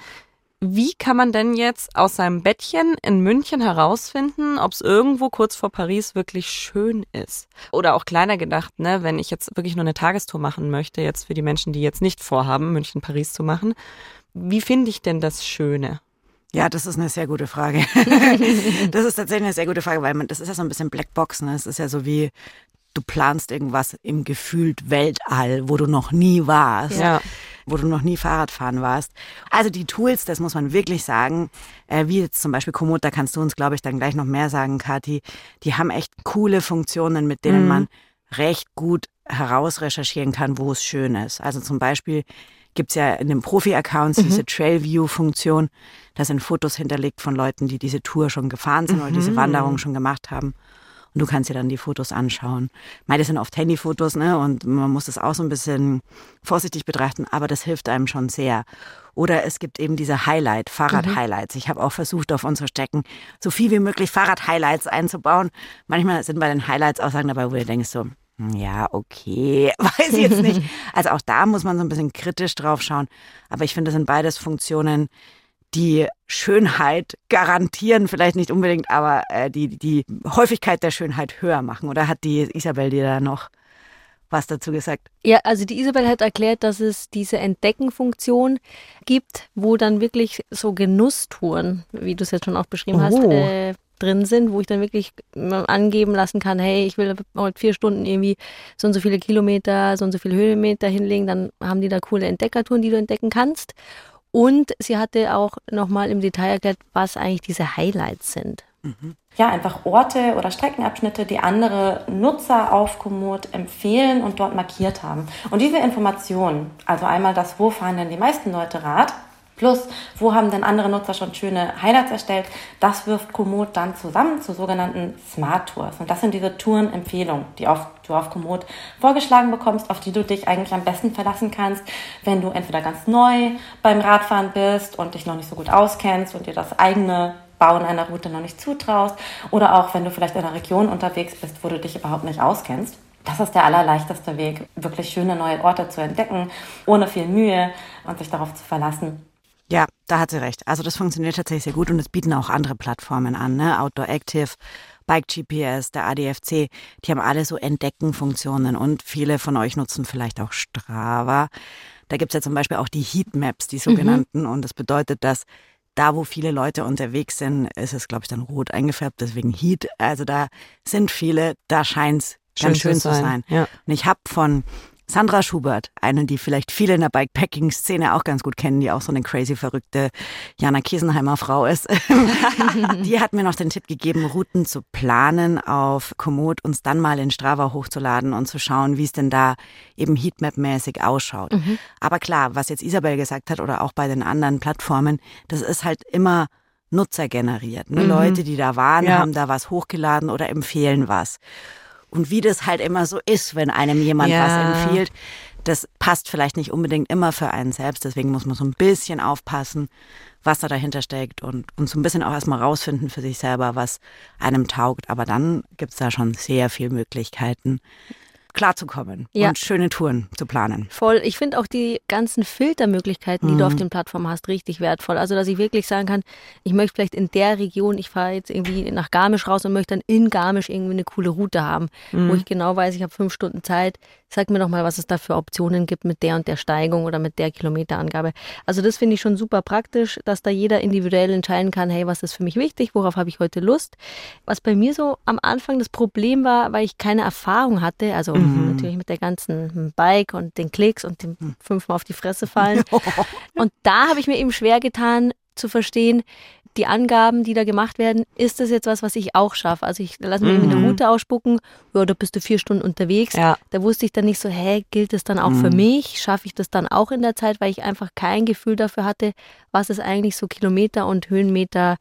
wie kann man denn jetzt aus seinem Bettchen in München herausfinden, ob es irgendwo kurz vor Paris wirklich schön ist? Oder auch kleiner gedacht, ne, wenn ich jetzt wirklich nur eine Tagestour machen möchte, jetzt für die Menschen, die jetzt nicht vorhaben, München-Paris zu machen, wie finde ich denn das Schöne? Ja, das ist eine sehr gute Frage. das ist tatsächlich eine sehr gute Frage, weil man, das ist ja so ein bisschen Blackbox. Ne? Es ist ja so wie, du planst irgendwas im gefühlt Weltall, wo du noch nie warst. Ja. wo du noch nie Fahrradfahren warst. Also die Tools, das muss man wirklich sagen, äh, wie jetzt zum Beispiel Komoot, da kannst du uns, glaube ich, dann gleich noch mehr sagen, Kathi, die haben echt coole Funktionen, mit denen Mhm. man recht gut herausrecherchieren kann, wo es schön ist. Also zum Beispiel gibt's ja in den Profi-Accounts diese Trail-View-Funktion. Da sind Fotos hinterlegt von Leuten, die diese Tour schon gefahren sind oder diese Wanderung schon gemacht haben. Und du kannst dir dann die Fotos anschauen. Meine sind oft Handyfotos, ne? Und man muss das auch so ein bisschen vorsichtig betrachten, aber das hilft einem schon sehr. Oder es gibt eben diese Highlight, Fahrrad-Highlights. Ich habe auch versucht, auf unsere Strecken so viel wie möglich Fahrrad-Highlights einzubauen. Manchmal sind bei den Highlights Aussagen dabei, wo du denkst so, ja, okay, weiß ich jetzt nicht. Also auch da muss man so ein bisschen kritisch drauf schauen. Aber ich finde, das sind beides Funktionen, die Schönheit garantieren, vielleicht nicht unbedingt, aber äh, die die Häufigkeit der Schönheit höher machen. Oder hat die Isabel dir da noch was dazu gesagt? Ja, also die Isabel hat erklärt, dass es diese Entdeckenfunktion gibt, wo dann wirklich so Genusstouren, wie du es jetzt schon auch beschrieben hast, Oh. äh, drin sind, wo ich dann wirklich angeben lassen kann, hey, ich will heute vier Stunden irgendwie so und so viele Kilometer, so und so viele Höhenmeter hinlegen, dann haben die da coole Entdeckertouren, die du entdecken kannst. Und sie hatte auch nochmal im Detail erklärt, was eigentlich diese Highlights sind. Mhm. Ja, einfach Orte oder Streckenabschnitte, die andere Nutzer auf Komoot empfehlen und dort markiert haben. Und diese Informationen, also einmal das, wo fahren denn die meisten Leute Rad, Plus, wo haben denn andere Nutzer schon schöne Highlights erstellt? Das wirft Komoot dann zusammen zu sogenannten Smart Tours. Und das sind diese Tourenempfehlungen, die auf, du auf Komoot vorgeschlagen bekommst, auf die du dich eigentlich am besten verlassen kannst, wenn du entweder ganz neu beim Radfahren bist und dich noch nicht so gut auskennst und dir das eigene Bauen einer Route noch nicht zutraust oder auch wenn du vielleicht in einer Region unterwegs bist, wo du dich überhaupt nicht auskennst. Das ist der allerleichteste Weg, wirklich schöne neue Orte zu entdecken, ohne viel Mühe und sich darauf zu verlassen, ja, da hat sie recht. Also das funktioniert tatsächlich sehr gut und es bieten auch andere Plattformen an, ne? Outdoor Active, Bike GPS, der ADFC, die haben alle so Entdeckenfunktionen und viele von euch nutzen vielleicht auch Strava. Da gibt's ja zum Beispiel auch die Heatmaps, die sogenannten, mhm. und das bedeutet, dass da, wo viele Leute unterwegs sind, ist es, glaube ich, dann rot eingefärbt, deswegen Heat. Also da sind viele, da scheint's ganz schön, schön zu sein. sein. Ja. Und ich habe von Sandra Schubert, einen, die vielleicht viele in der Bikepacking-Szene auch ganz gut kennen, die auch so eine crazy verrückte Jana Kiesenheimer Frau ist. die hat mir noch den Tipp gegeben, Routen zu planen auf Komoot, uns dann mal in Strava hochzuladen und zu schauen, wie es denn da eben Heatmap-mäßig ausschaut. Mhm. Aber klar, was jetzt Isabel gesagt hat oder auch bei den anderen Plattformen, das ist halt immer Nutzer generiert. Ne? Mhm. Leute, die da waren, ja. haben da was hochgeladen oder empfehlen was. Und wie das halt immer so ist, wenn einem jemand ja. was empfiehlt, das passt vielleicht nicht unbedingt immer für einen selbst. Deswegen muss man so ein bisschen aufpassen, was da dahinter steckt und, und so ein bisschen auch erstmal rausfinden für sich selber, was einem taugt. Aber dann gibt's da schon sehr viele Möglichkeiten, klarzukommen ja. und schöne Touren zu planen. Voll. Ich finde auch die ganzen Filtermöglichkeiten, die mhm. du auf den Plattformen hast, richtig wertvoll. Also, dass ich wirklich sagen kann, ich möchte vielleicht in der Region, ich fahre jetzt irgendwie nach Garmisch raus und möchte dann in Garmisch irgendwie eine coole Route haben, mhm. wo ich genau weiß, ich habe fünf Stunden Zeit. Sag mir doch mal, was es da für Optionen gibt mit der und der Steigung oder mit der Kilometerangabe. Also das finde ich schon super praktisch, dass da jeder individuell entscheiden kann, hey, was ist für mich wichtig, worauf habe ich heute Lust. Was bei mir so am Anfang das Problem war, weil ich keine Erfahrung hatte, also mhm. Natürlich mit der ganzen Bike und den Klicks und dem mhm. fünfmal auf die Fresse fallen. und da habe ich mir eben schwer getan zu verstehen, die Angaben, die da gemacht werden, ist das jetzt was, was ich auch schaffe? Also ich lasse mir mhm. eine Route ausspucken, ja, da bist du vier Stunden unterwegs. Ja. Da wusste ich dann nicht so, hä, gilt das dann auch mhm. für mich? Schaffe ich das dann auch in der Zeit, weil ich einfach kein Gefühl dafür hatte, was ist eigentlich so Kilometer und Höhenmeter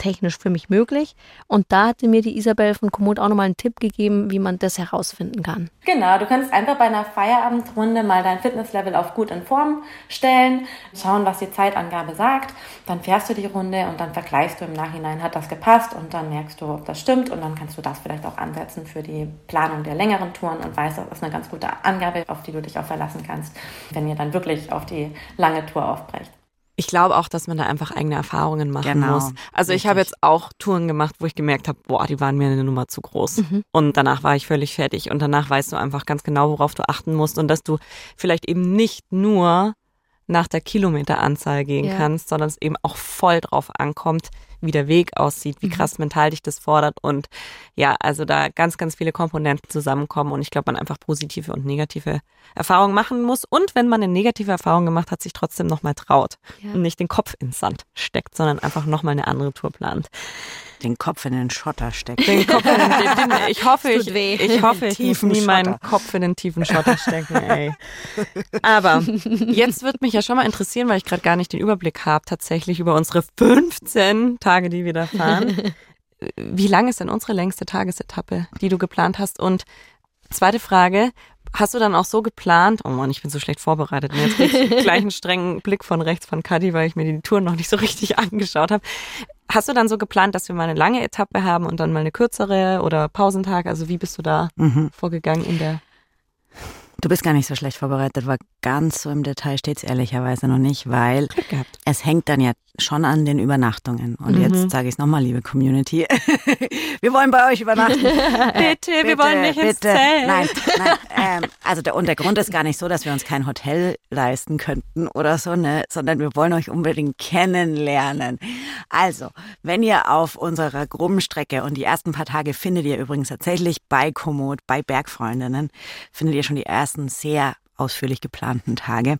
technisch für mich möglich. Und da hatte mir die Isabel von Komoot auch nochmal einen Tipp gegeben, wie man das herausfinden kann. Genau, du kannst einfach bei einer Feierabendrunde mal dein Fitnesslevel auf gut in Form stellen, schauen, was die Zeitangabe sagt. Dann fährst du die Runde und dann vergleichst du im Nachhinein, hat das gepasst und dann merkst du, ob das stimmt und dann kannst du das vielleicht auch ansetzen für die Planung der längeren Touren und weißt, das ist eine ganz gute Angabe, auf die du dich auch verlassen kannst, wenn ihr dann wirklich auf die lange Tour aufbrecht. Ich glaube auch, dass man da einfach eigene Erfahrungen machen genau, muss. Also richtig. ich habe jetzt auch Touren gemacht, wo ich gemerkt habe, boah, die waren mir eine Nummer zu groß. Mhm. Und danach war ich völlig fertig. Und danach weißt du einfach ganz genau, worauf du achten musst und dass du vielleicht eben nicht nur nach der Kilometeranzahl gehen ja. kannst, sondern es eben auch voll drauf ankommt, wie der Weg aussieht, wie mhm. krass mental dich das fordert und ja, also da ganz, ganz viele Komponenten zusammenkommen und ich glaube, man einfach positive und negative Erfahrungen machen muss und wenn man eine negative Erfahrung gemacht hat, sich trotzdem nochmal traut ja. und nicht den Kopf ins Sand steckt, sondern einfach nochmal eine andere Tour plant den Kopf in den Schotter stecken. Den Kopf in den, den, ich hoffe, ich, ich hoffe, ich muss nie meinen Kopf in den tiefen Schotter stecken, ey. Aber jetzt wird mich ja schon mal interessieren, weil ich gerade gar nicht den Überblick habe, tatsächlich über unsere 15 Tage, die wir da fahren. Wie lang ist denn unsere längste Tagesetappe, die du geplant hast? Und zweite Frage, Hast du dann auch so geplant, oh Mann, ich bin so schlecht vorbereitet. Und jetzt krieg ich gleich einen strengen Blick von rechts von Kadi, weil ich mir die Tour noch nicht so richtig angeschaut habe. Hast du dann so geplant, dass wir mal eine lange Etappe haben und dann mal eine kürzere oder Pausentag? Also wie bist du da mhm. vorgegangen in der Du bist gar nicht so schlecht vorbereitet, weil ganz so im Detail steht es ehrlicherweise noch nicht, weil es hängt dann ja schon an den Übernachtungen. Und mhm. jetzt sage ich es nochmal, liebe Community. wir wollen bei euch übernachten. bitte, bitte, wir wollen nicht bitte. ins Zelt. Nein, nein. Ähm, also der, und der Grund ist gar nicht so, dass wir uns kein Hotel leisten könnten oder so, ne, sondern wir wollen euch unbedingt kennenlernen. Also, wenn ihr auf unserer groben Strecke und die ersten paar Tage findet ihr übrigens tatsächlich bei Komoot, bei Bergfreundinnen, findet ihr schon die ersten sehr ausführlich geplanten Tage.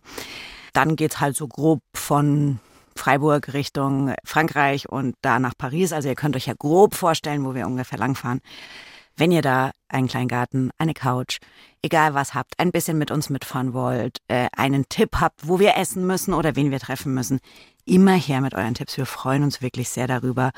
Dann geht's halt so grob von Freiburg Richtung Frankreich und da nach Paris. Also ihr könnt euch ja grob vorstellen, wo wir ungefähr langfahren. Wenn ihr da einen kleinen Garten, eine Couch, egal was habt, ein bisschen mit uns mitfahren wollt, äh, einen Tipp habt, wo wir essen müssen oder wen wir treffen müssen, immer her mit euren Tipps. Wir freuen uns wirklich sehr darüber,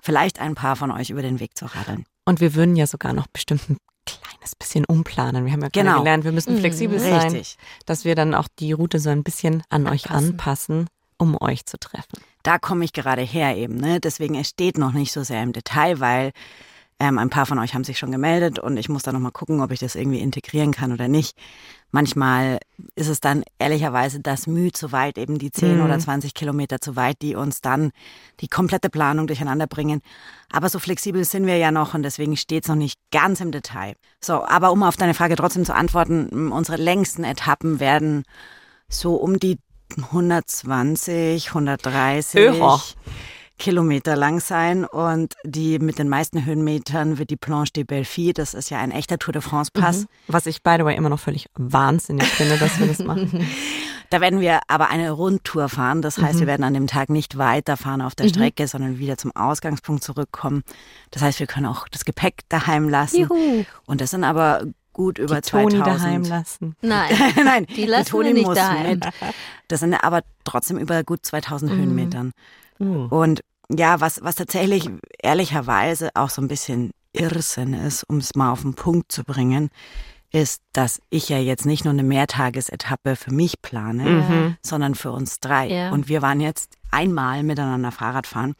vielleicht ein paar von euch über den Weg zu radeln. Und wir würden ja sogar noch bestimmt ein kleines bisschen umplanen. Wir haben ja genau. gelernt, wir müssen flexibel mhm. sein, Richtig. dass wir dann auch die Route so ein bisschen an anpassen. euch anpassen um euch zu treffen. Da komme ich gerade her eben. Ne? Deswegen, es steht noch nicht so sehr im Detail, weil ähm, ein paar von euch haben sich schon gemeldet und ich muss da nochmal gucken, ob ich das irgendwie integrieren kann oder nicht. Manchmal ist es dann ehrlicherweise das Mühe zu weit, eben die 10 mhm. oder 20 Kilometer zu weit, die uns dann die komplette Planung durcheinander bringen. Aber so flexibel sind wir ja noch und deswegen steht es noch nicht ganz im Detail. So, aber um auf deine Frage trotzdem zu antworten, unsere längsten Etappen werden so um die 120, 130 Öho. Kilometer lang sein und die mit den meisten Höhenmetern wird die Planche de Belfi, das ist ja ein echter Tour de France Pass. Mhm. Was ich by the way immer noch völlig wahnsinnig finde, dass wir das machen. Da werden wir aber eine Rundtour fahren. Das heißt, mhm. wir werden an dem Tag nicht weiterfahren auf der mhm. Strecke, sondern wieder zum Ausgangspunkt zurückkommen. Das heißt, wir können auch das Gepäck daheim lassen. Juhu. Und das sind aber gut über die 2000. Toni daheim lassen. Nein, nein, die, lassen die Toni nicht muss daheim. mit. Das sind aber trotzdem über gut 2000 mhm. Höhenmetern. Mhm. Und ja, was, was tatsächlich ehrlicherweise auch so ein bisschen Irrsinn ist, um es mal auf den Punkt zu bringen, ist, dass ich ja jetzt nicht nur eine Mehrtagesetappe für mich plane, mhm. sondern für uns drei. Ja. Und wir waren jetzt einmal miteinander Fahrrad fahren.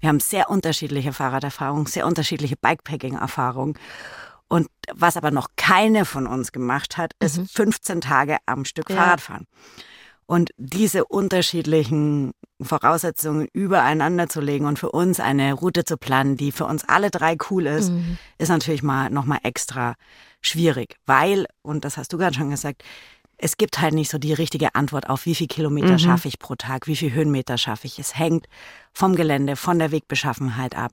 Wir haben sehr unterschiedliche Fahrraderfahrungen, sehr unterschiedliche Bikepacking-Erfahrungen. Und was aber noch keine von uns gemacht hat, ist mhm. 15 Tage am Stück ja. Fahrradfahren. Und diese unterschiedlichen Voraussetzungen übereinander zu legen und für uns eine Route zu planen, die für uns alle drei cool ist, mhm. ist natürlich mal nochmal extra schwierig, weil, und das hast du gerade schon gesagt, es gibt halt nicht so die richtige Antwort auf, wie viel Kilometer mhm. schaffe ich pro Tag, wie viel Höhenmeter schaffe ich. Es hängt vom Gelände, von der Wegbeschaffenheit ab.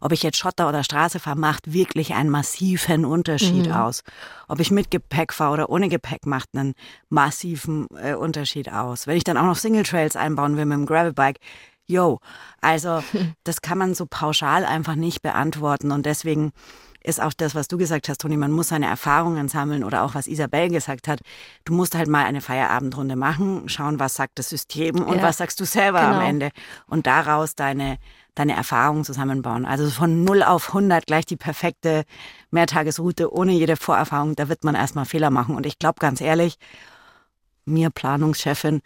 Ob ich jetzt Schotter oder Straße fahre, macht wirklich einen massiven Unterschied mhm. aus. Ob ich mit Gepäck fahre oder ohne Gepäck, macht einen massiven äh, Unterschied aus. Wenn ich dann auch noch Single Trails einbauen will mit dem Gravelbike, yo, also das kann man so pauschal einfach nicht beantworten und deswegen ist auch das, was du gesagt hast, Toni, man muss seine Erfahrungen sammeln oder auch was Isabel gesagt hat. Du musst halt mal eine Feierabendrunde machen, schauen, was sagt das System und ja, was sagst du selber genau. am Ende und daraus deine deine Erfahrungen zusammenbauen. Also von 0 auf 100 gleich die perfekte Mehrtagesroute ohne jede Vorerfahrung, da wird man erstmal Fehler machen. Und ich glaube ganz ehrlich, mir Planungschefin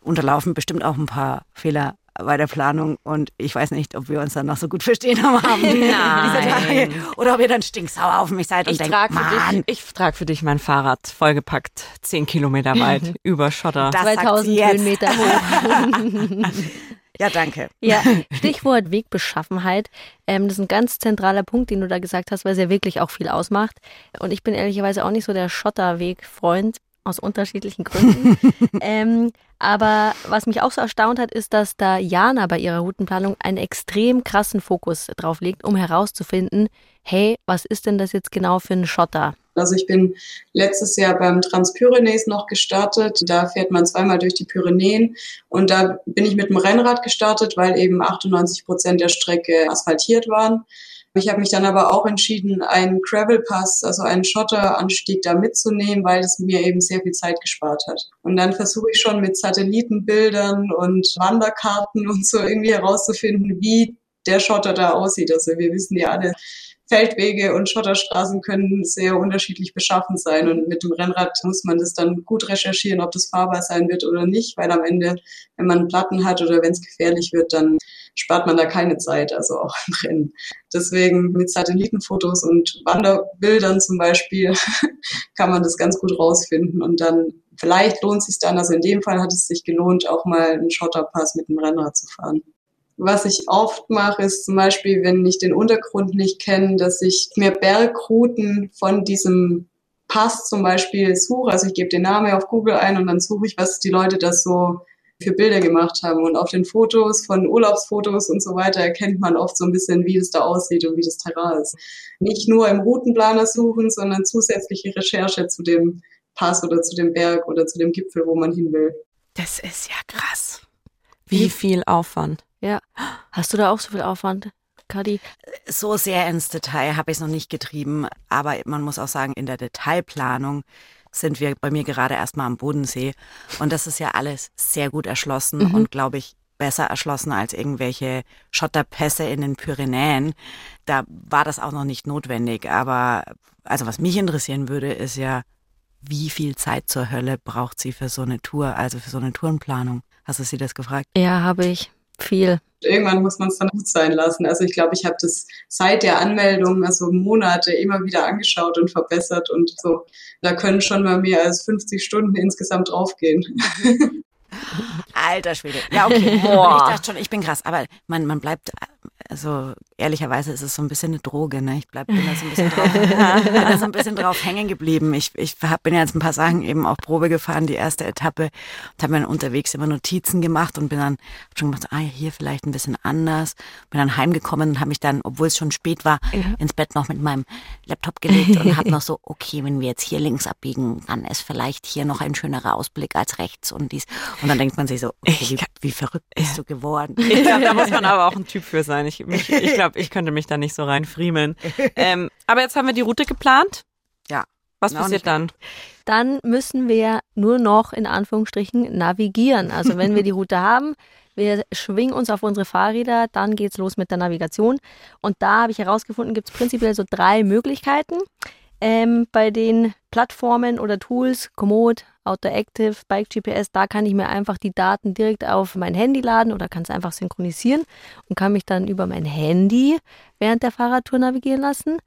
unterlaufen bestimmt auch ein paar Fehler bei der Planung und ich weiß nicht, ob wir uns dann noch so gut verstehen haben Tage oder ob ihr dann stinksauer auf mich seid und ich denkt, trag Mann. Dich, ich trage für dich mein Fahrrad vollgepackt, zehn Kilometer weit über Schotter. Das 2000 Höhenmeter hoch. Ja, danke. Ja, Stichwort Wegbeschaffenheit. Ähm, das ist ein ganz zentraler Punkt, den du da gesagt hast, weil es ja wirklich auch viel ausmacht. Und ich bin ehrlicherweise auch nicht so der Schotterweg-Freund aus unterschiedlichen Gründen. ähm, aber was mich auch so erstaunt hat, ist, dass da Jana bei ihrer Routenplanung einen extrem krassen Fokus drauf legt, um herauszufinden, hey, was ist denn das jetzt genau für ein Schotter? Also ich bin letztes Jahr beim Transpyrenees noch gestartet. Da fährt man zweimal durch die Pyrenäen und da bin ich mit dem Rennrad gestartet, weil eben 98 Prozent der Strecke asphaltiert waren. Ich habe mich dann aber auch entschieden, einen Gravel Pass, also einen Schotteranstieg da mitzunehmen, weil es mir eben sehr viel Zeit gespart hat. Und dann versuche ich schon mit Satellitenbildern und Wanderkarten und so irgendwie herauszufinden, wie der Schotter da aussieht. Also wir wissen ja alle, Feldwege und Schotterstraßen können sehr unterschiedlich beschaffen sein. Und mit dem Rennrad muss man das dann gut recherchieren, ob das fahrbar sein wird oder nicht, weil am Ende, wenn man Platten hat oder wenn es gefährlich wird, dann spart man da keine Zeit, also auch im Rennen. Deswegen mit Satellitenfotos und Wanderbildern zum Beispiel kann man das ganz gut rausfinden und dann vielleicht lohnt es sich dann, also in dem Fall hat es sich gelohnt, auch mal einen Schotterpass mit dem Rennrad zu fahren. Was ich oft mache, ist zum Beispiel, wenn ich den Untergrund nicht kenne, dass ich mir Bergrouten von diesem Pass zum Beispiel suche. Also ich gebe den Namen auf Google ein und dann suche ich, was die Leute da so für Bilder gemacht haben. Und auf den Fotos von Urlaubsfotos und so weiter erkennt man oft so ein bisschen, wie es da aussieht und wie das Terrain ist. Nicht nur im Routenplaner suchen, sondern zusätzliche Recherche zu dem Pass oder zu dem Berg oder zu dem Gipfel, wo man hin will. Das ist ja krass. Wie viel Aufwand. Ja. Hast du da auch so viel Aufwand? Kadi? So sehr ins Detail habe ich es noch nicht getrieben, aber man muss auch sagen, in der Detailplanung sind wir bei mir gerade erstmal am Bodensee und das ist ja alles sehr gut erschlossen mhm. und glaube ich besser erschlossen als irgendwelche Schotterpässe in den Pyrenäen. Da war das auch noch nicht notwendig, aber also was mich interessieren würde, ist ja, wie viel Zeit zur Hölle braucht sie für so eine Tour, also für so eine Tourenplanung? Hast du sie das gefragt? Ja, habe ich viel. Irgendwann muss man es dann gut sein lassen. Also ich glaube, ich habe das seit der Anmeldung, also Monate, immer wieder angeschaut und verbessert und so. Da können schon mal mehr als 50 Stunden insgesamt draufgehen. Alter Schwede. Ja, okay. Boah. Ich dachte schon, ich bin krass. Aber man, man bleibt also ehrlicherweise ist es so ein bisschen eine Droge. Ne? Ich bleib, bin, da so ein bisschen drauf, bin da so ein bisschen drauf hängen geblieben. Ich, ich hab, bin ja jetzt ein paar Sachen eben auch Probe gefahren, die erste Etappe, und habe mir unterwegs immer Notizen gemacht und bin dann schon gemacht, ah, hier vielleicht ein bisschen anders. Bin dann heimgekommen und habe mich dann, obwohl es schon spät war, ja. ins Bett noch mit meinem Laptop gelegt und habe noch so, okay, wenn wir jetzt hier links abbiegen, dann ist vielleicht hier noch ein schönerer Ausblick als rechts und dies. Und dann denkt man sich so, okay, wie, wie verrückt bist du geworden. Ich glaube, da muss man aber auch ein Typ für sein. Ich ich, ich glaube, ich könnte mich da nicht so reinfriemeln. Ähm, aber jetzt haben wir die Route geplant. Ja. Was passiert dann? Dann müssen wir nur noch in Anführungsstrichen navigieren. Also wenn wir die Route haben, wir schwingen uns auf unsere Fahrräder, dann geht es los mit der Navigation. Und da habe ich herausgefunden, gibt es prinzipiell so drei Möglichkeiten. Ähm, bei den Plattformen oder Tools, Komoot, Autoactive, Bike GPS, da kann ich mir einfach die Daten direkt auf mein Handy laden oder kann es einfach synchronisieren und kann mich dann über mein Handy während der Fahrradtour navigieren lassen.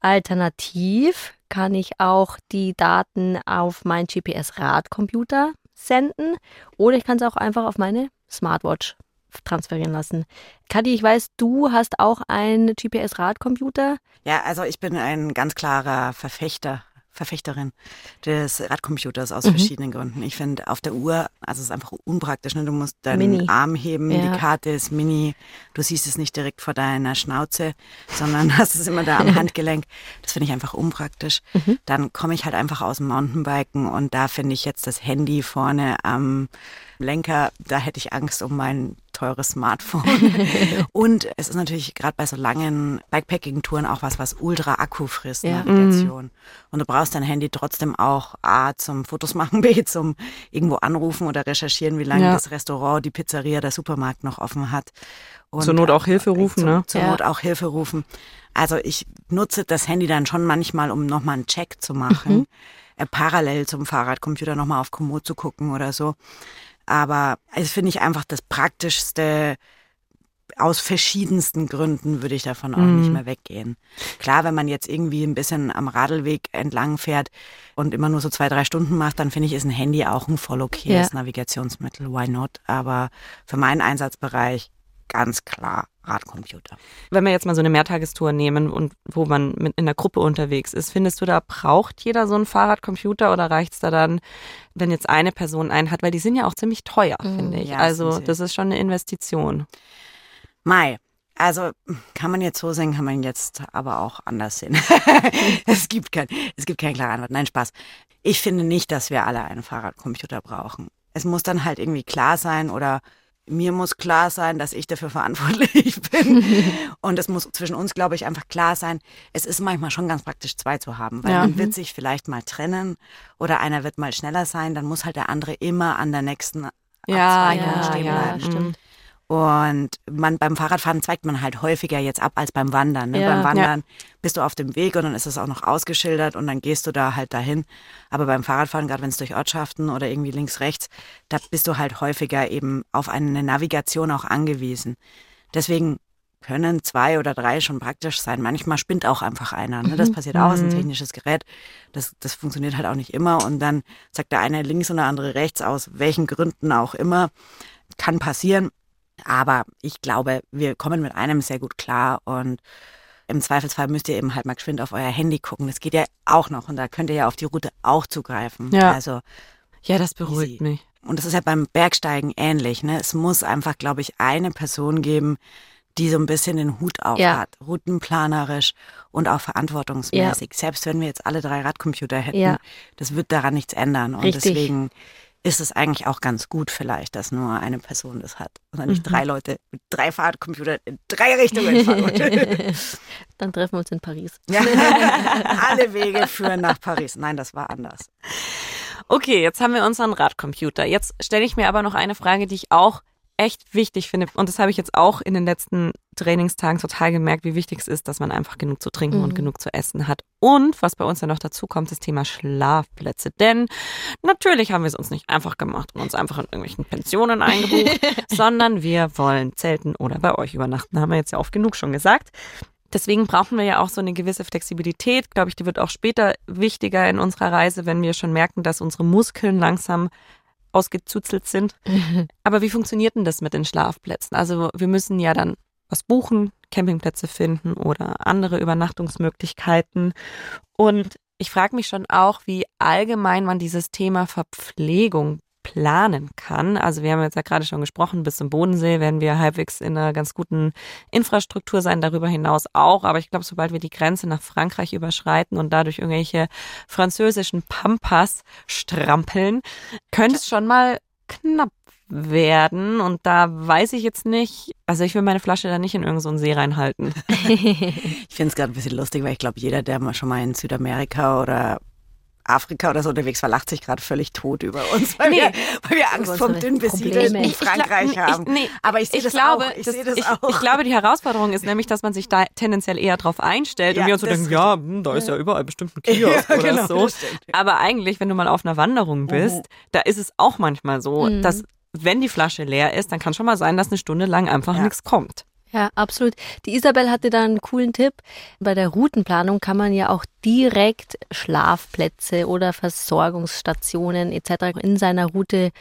Alternativ kann ich auch die Daten auf meinen GPS-Radcomputer senden oder ich kann es auch einfach auf meine Smartwatch transferieren lassen. Kadi, ich weiß, du hast auch einen GPS-Radcomputer. Ja, also ich bin ein ganz klarer Verfechter Verfechterin des Radcomputers aus mhm. verschiedenen Gründen. Ich finde auf der Uhr, also es ist einfach unpraktisch, ne? du musst deinen mini. Arm heben, ja. die Karte ist mini, du siehst es nicht direkt vor deiner Schnauze, sondern hast es immer da am Handgelenk. Das finde ich einfach unpraktisch. Mhm. Dann komme ich halt einfach aus dem Mountainbiken und da finde ich jetzt das Handy vorne am Lenker, da hätte ich Angst um mein teures Smartphone. und es ist natürlich gerade bei so langen Bikepacking-Touren auch was, was ultra Akku frisst, ja. Navigation. Mhm. Und du brauchst dein Handy trotzdem auch A zum Fotos machen, B zum irgendwo anrufen oder recherchieren, wie lange ja. das Restaurant, die Pizzeria, der Supermarkt noch offen hat. Und zur Not auch Hilfe rufen, zur, ne? Zur ja. Not auch Hilfe rufen. Also ich nutze das Handy dann schon manchmal, um nochmal einen Check zu machen. Mhm. Äh, parallel zum Fahrradcomputer nochmal auf Komoot zu gucken oder so. Aber es finde ich einfach das Praktischste. Aus verschiedensten Gründen würde ich davon auch mm. nicht mhm. mehr weggehen. Klar, wenn man jetzt irgendwie ein bisschen am Radlweg entlang fährt und immer nur so zwei, drei Stunden macht, dann finde ich, ist ein Handy auch ein voll okayes ja. Navigationsmittel. Why not? Aber für meinen Einsatzbereich ganz klar Radcomputer. Wenn wir jetzt mal so eine Mehrtagestour nehmen und wo man mit in der Gruppe unterwegs ist, findest du, da braucht jeder so einen Fahrradcomputer oder reicht es da dann, wenn jetzt eine Person einen hat? Weil die sind ja auch ziemlich teuer, mm, finde ich. Ja, also das ist schon eine Investition. Mai. Also kann man jetzt so sehen, kann man jetzt aber auch anders sehen. es gibt kein, es gibt keine klare Antwort. Nein, Spaß. Ich finde nicht, dass wir alle einen Fahrradcomputer brauchen. Es muss dann halt irgendwie klar sein oder mir muss klar sein, dass ich dafür verantwortlich bin. und es muss zwischen uns, glaube ich, einfach klar sein, es ist manchmal schon ganz praktisch, zwei zu haben, weil ja. man wird sich vielleicht mal trennen oder einer wird mal schneller sein, dann muss halt der andere immer an der nächsten ja, ja, stehen bleiben. Ja, stimmt. Und man beim Fahrradfahren zweigt man halt häufiger jetzt ab als beim Wandern. Ne? Ja, beim Wandern bist du auf dem Weg und dann ist es auch noch ausgeschildert und dann gehst du da halt dahin. Aber beim Fahrradfahren, gerade wenn es durch Ortschaften oder irgendwie links, rechts, da bist du halt häufiger eben auf eine Navigation auch angewiesen. Deswegen können zwei oder drei schon praktisch sein. Manchmal spinnt auch einfach einer. Ne? Das passiert auch, ist ein Mhm. technisches Gerät. Das, das funktioniert halt auch nicht immer. Und dann sagt der eine links und der andere rechts, aus welchen Gründen auch immer. Kann passieren. Aber ich glaube, wir kommen mit einem sehr gut klar. Und im Zweifelsfall müsst ihr eben halt mal geschwind auf euer Handy gucken. Das geht ja auch noch. Und da könnt ihr ja auf die Route auch zugreifen. Ja. Also Ja, das beruhigt Easy. mich. und das ist ja beim Bergsteigen ähnlich. Ne? Es muss einfach, glaube ich, eine Person geben, die so ein bisschen den Hut auf Ja. hat. Routenplanerisch und auch verantwortungsmäßig. Selbst wenn wir jetzt alle drei Radcomputer hätten, Ja. das wird daran nichts ändern. Und Richtig. deswegen ist es eigentlich auch ganz gut vielleicht, dass nur eine Person das hat. Und nicht Mhm. drei Leute mit drei Fahrradcomputern in drei Richtungen fahren. Dann treffen wir uns in Paris. ja. Alle Wege führen nach Paris. Nein, das war anders. Okay, jetzt haben wir unseren Radcomputer. Jetzt stelle ich mir aber noch eine Frage, die ich auch echt wichtig finde. Und das habe ich jetzt auch in den letzten Trainingstagen total gemerkt, wie wichtig es ist, dass man einfach genug zu trinken Mhm. und genug zu essen hat. Und was bei uns ja noch dazu kommt, das Thema Schlafplätze. Denn natürlich haben wir es uns nicht einfach gemacht und uns einfach in irgendwelchen Pensionen eingebucht, sondern wir wollen zelten oder bei euch übernachten, haben wir jetzt ja oft genug schon gesagt. Deswegen brauchen wir ja auch so eine gewisse Flexibilität. Glaube ich, die wird auch später wichtiger in unserer Reise, wenn wir schon merken, dass unsere Muskeln langsam ausgezuzelt sind. Aber wie funktioniert denn das mit den Schlafplätzen? Also wir müssen ja dann was buchen, Campingplätze finden oder andere Übernachtungsmöglichkeiten. Und ich frage mich schon auch, wie allgemein man dieses Thema Verpflegung planen kann. Also wir haben jetzt ja gerade schon gesprochen, bis zum Bodensee werden wir halbwegs in einer ganz guten Infrastruktur sein, darüber hinaus auch. Aber ich glaube, sobald wir die Grenze nach Frankreich überschreiten und dadurch irgendwelche französischen Pampas strampeln, könnte es schon mal knapp werden. Und da weiß ich jetzt nicht, also ich will meine Flasche da nicht in irgendeinen so See reinhalten. Ich finde es gerade ein bisschen lustig, weil ich glaube, jeder, der mal schon mal in Südamerika oder Afrika oder so unterwegs war, lacht sich gerade völlig tot über uns, weil, Nee. wir, weil wir Angst vom dünn besiedelten Ich Frankreich ich, haben. nee, Aber ich sehe das glaube, auch. Ich das- sehe das ich, auch. Ich glaube, die Herausforderung ist nämlich, dass man sich da tendenziell eher drauf einstellt Ja, und wir uns so denken, ja, hm, da ist ja überall bestimmt ein Kiosk Ja, oder genau, so. Aber eigentlich, wenn du mal auf einer Wanderung bist, Mhm. da ist es auch manchmal so, Mhm. dass wenn die Flasche leer ist, dann kann schon mal sein, dass eine Stunde lang einfach Ja. nichts kommt. Ja, absolut. Die Isabel hatte da einen coolen Tipp. Bei der Routenplanung kann man ja auch direkt Schlafplätze oder Versorgungsstationen etc. in seiner Route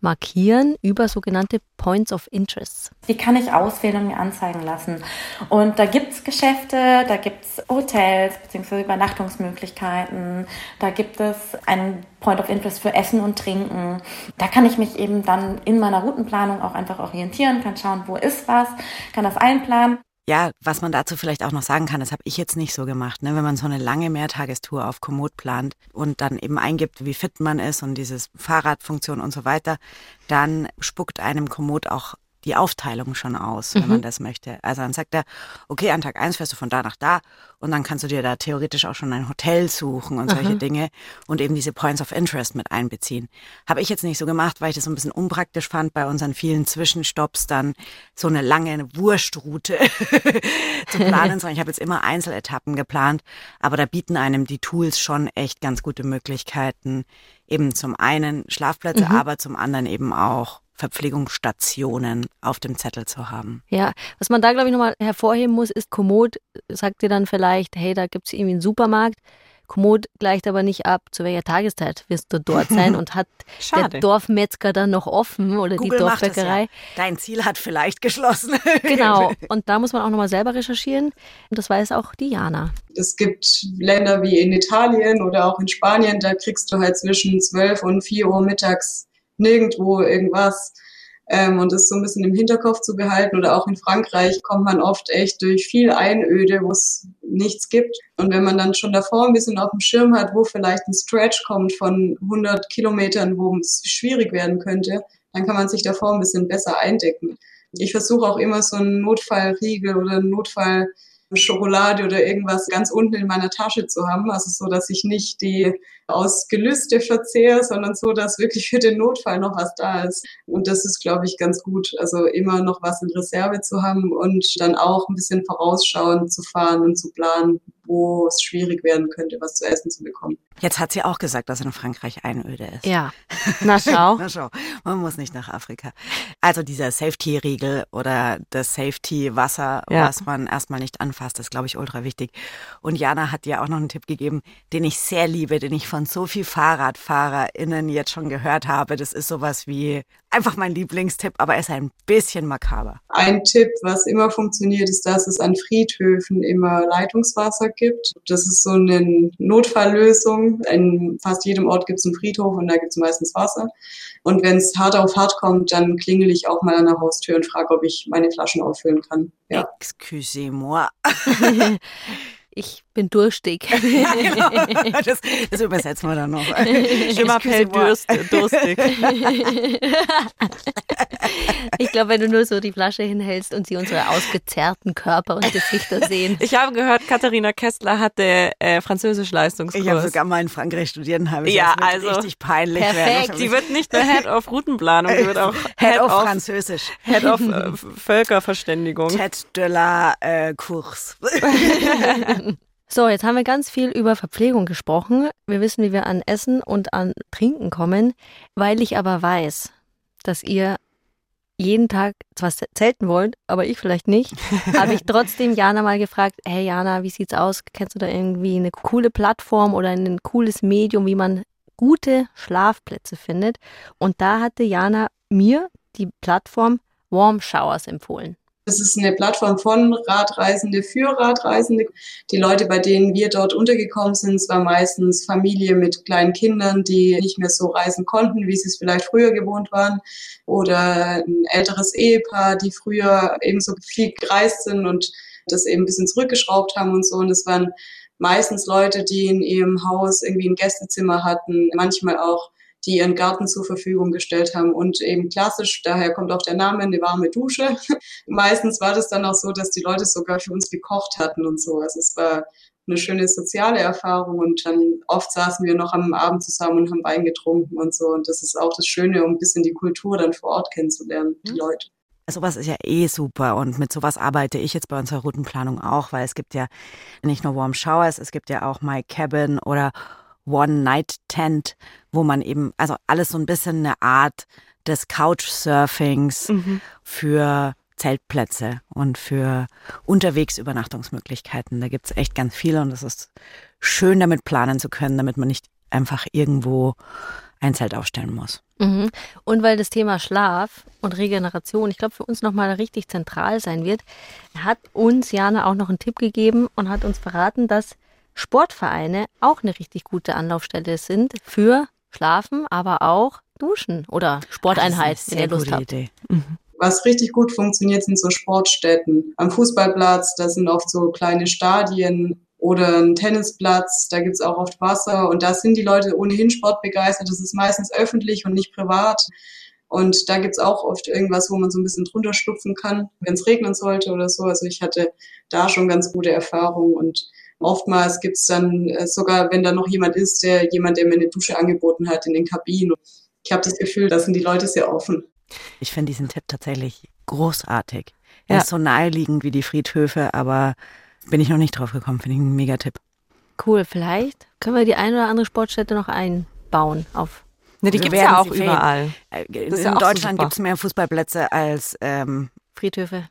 markieren über sogenannte Points of Interest. Die kann ich auswählen und mir anzeigen lassen. Und da gibt's Geschäfte, da gibt's Hotels bzw. Übernachtungsmöglichkeiten, da gibt es einen Point of Interest für Essen und Trinken. Da kann ich mich eben dann in meiner Routenplanung auch einfach orientieren, kann schauen, wo ist was, kann das einplanen. Ja, was man dazu vielleicht auch noch sagen kann, das habe ich jetzt nicht so gemacht. Ne? Wenn man so eine lange Mehrtagestour auf Komoot plant und dann eben eingibt, wie fit man ist und dieses Fahrradfunktion und so weiter, dann spuckt einem Komoot auch die Aufteilung schon aus, wenn man das möchte. Also dann sagt er, okay, an Tag eins fährst du von da nach da und dann kannst du dir da theoretisch auch schon ein Hotel suchen und solche Dinge und eben diese Points of Interest mit einbeziehen. Habe ich jetzt nicht so gemacht, weil ich das so ein bisschen unpraktisch fand, bei unseren vielen Zwischenstopps dann so eine lange Wurstroute zu planen, sondern ich habe jetzt immer Einzeletappen geplant, aber da bieten einem die Tools schon echt ganz gute Möglichkeiten, eben zum einen Schlafplätze, aber zum anderen eben auch Verpflegungsstationen auf dem Zettel zu haben. Ja, was man da, glaube ich, nochmal hervorheben muss, ist Komoot sagt dir dann vielleicht, hey, da gibt's irgendwie einen Supermarkt. Komoot gleicht aber nicht ab, zu welcher Tageszeit wirst du dort sein und hat Schade. der Dorfmetzger dann noch offen oder die Google das Dorfbäckerei. ja. Dein Ziel hat vielleicht geschlossen. Genau, und da muss man auch nochmal selber recherchieren. Und das weiß auch Diana. Es gibt Länder wie in Italien oder auch in Spanien, da kriegst du halt zwischen 12 und 4 Uhr mittags nirgendwo irgendwas. Ähm, und das so ein bisschen im Hinterkopf zu behalten. Oder auch in Frankreich kommt man oft echt durch viel Einöde, wo es nichts gibt. Und wenn man dann schon davor ein bisschen auf dem Schirm hat, wo vielleicht ein Stretch kommt von 100 Kilometern, wo es schwierig werden könnte, dann kann man sich davor ein bisschen besser eindecken. Ich versuche auch immer so einen Notfallriegel oder einen Notfall Schokolade oder irgendwas ganz unten in meiner Tasche zu haben. Also so, dass ich nicht die aus Gelüste verzehre, sondern so, dass wirklich für den Notfall noch was da ist. Und das ist, glaube ich, ganz gut. Also immer noch was in Reserve zu haben und dann auch ein bisschen vorausschauend zu fahren und zu planen, wo es schwierig werden könnte, was zu essen zu bekommen. Jetzt hat sie auch gesagt, dass in Frankreich Einöde ist. Ja. Na schau. Na schau. Man muss nicht nach Afrika. Also dieser Safety-Riegel oder das Safety-Wasser, Ja. was man erstmal nicht anfasst, ist, glaube ich, ultra wichtig. Und Jana hat dir auch noch einen Tipp gegeben, den ich sehr liebe, den ich von so viel FahrradfahrerInnen jetzt schon gehört habe. Das ist sowas wie einfach mein Lieblingstipp, aber er ist ein bisschen makaber. Ein Tipp, was immer funktioniert, ist, dass es an Friedhöfen immer Leitungswasser gibt. Das ist so eine Notfalllösung. In fast jedem Ort gibt es einen Friedhof und da gibt es meistens Wasser. Und wenn es hart auf hart kommt, dann klingel ich auch mal an der Haustür und frage, ob ich meine Flaschen auffüllen kann. Ja. Excusez-moi. Ich bin durstig. Das, das übersetzen wir dann noch. Schimmerpell. Durst, durstig. ich glaube, wenn du nur so die Flasche hinhältst und sie unsere ausgezerrten Körper und Gesichter sehen. Ich habe gehört, Katharina Kessler hatte äh, Französisch-Leistungskurs. Ich habe sogar mal in Frankreich studiert und habe es Ja, also richtig peinlich perfekt. werden. Die wird nicht nur Head of Routenplanung, die wird auch Head of Französisch. Head of äh, Völkerverständigung. Tête de la äh, Course. So, jetzt haben wir ganz viel über Verpflegung gesprochen. Wir wissen, wie wir an Essen und an Trinken kommen. Weil ich aber weiß, dass ihr jeden Tag zwar zelten wollt, aber ich vielleicht nicht, habe ich trotzdem Jana mal gefragt, hey Jana, wie sieht's aus? Kennst du da irgendwie eine coole Plattform oder ein cooles Medium, wie man gute Schlafplätze findet? Und da hatte Jana mir die Plattform Warm Showers empfohlen. Das ist eine Plattform von Radreisende für Radreisende. Die Leute, bei denen wir dort untergekommen sind, war meistens Familie mit kleinen Kindern, die nicht mehr so reisen konnten, wie sie es vielleicht früher gewohnt waren. Oder ein älteres Ehepaar, die früher eben so viel gereist sind und das eben ein bisschen zurückgeschraubt haben und so. Und es waren meistens Leute, die in ihrem Haus irgendwie ein Gästezimmer hatten, manchmal auch die ihren Garten zur Verfügung gestellt haben und eben klassisch, daher kommt auch der Name, eine warme Dusche. Meistens war das dann auch so, dass die Leute sogar für uns gekocht hatten und so. Also es war eine schöne soziale Erfahrung und dann oft saßen wir noch am Abend zusammen und haben Wein getrunken und so. Und das ist auch das Schöne, um ein bisschen die Kultur dann vor Ort kennenzulernen, die Leute. Sowas ist ja eh super und mit sowas arbeite ich jetzt bei unserer Routenplanung auch, weil es gibt ja nicht nur Warm Showers, es gibt ja auch My Cabin oder One Night Tent, wo man eben, also alles so ein bisschen eine Art des Couchsurfings Mhm. für Zeltplätze und für unterwegs Übernachtungsmöglichkeiten. Da gibt's echt ganz viele und es ist schön, damit planen zu können, damit man nicht einfach irgendwo ein Zelt aufstellen muss. Mhm. Und weil das Thema Schlaf und Regeneration, ich glaube, für uns nochmal richtig zentral sein wird, hat uns Jana auch noch einen Tipp gegeben und hat uns verraten, dass Sportvereine auch eine richtig gute Anlaufstelle sind für Schlafen, aber auch Duschen oder Sporteinheit, Das ist wenn ihr Lust gute habt. Idee. Was richtig gut funktioniert, sind so Sportstätten. Am Fußballplatz, da sind oft so kleine Stadien oder ein Tennisplatz, da gibt's auch oft Wasser und da sind die Leute ohnehin sportbegeistert. Das ist meistens öffentlich und nicht privat. Und da gibt's auch oft irgendwas, wo man so ein bisschen drunter schlupfen kann, wenn es regnen sollte oder so. Also ich hatte da schon ganz gute Erfahrungen und oftmals gibt's dann äh, sogar, wenn da noch jemand ist, der jemand, der mir eine Dusche angeboten hat in den Kabinen. Ich habe das Gefühl, da sind die Leute sehr offen. Ich finde diesen Tipp tatsächlich großartig. Er Ja. ist so naheliegend wie die Friedhöfe, aber bin ich noch nicht drauf gekommen. Finde ich ein Megatipp. Cool, vielleicht können wir die eine oder andere Sportstätte noch einbauen auf Ne, die gibt's werden ja auch überall. Äh, ist In ja auch Deutschland gibt es mehr Fußballplätze als ähm, Friedhöfe.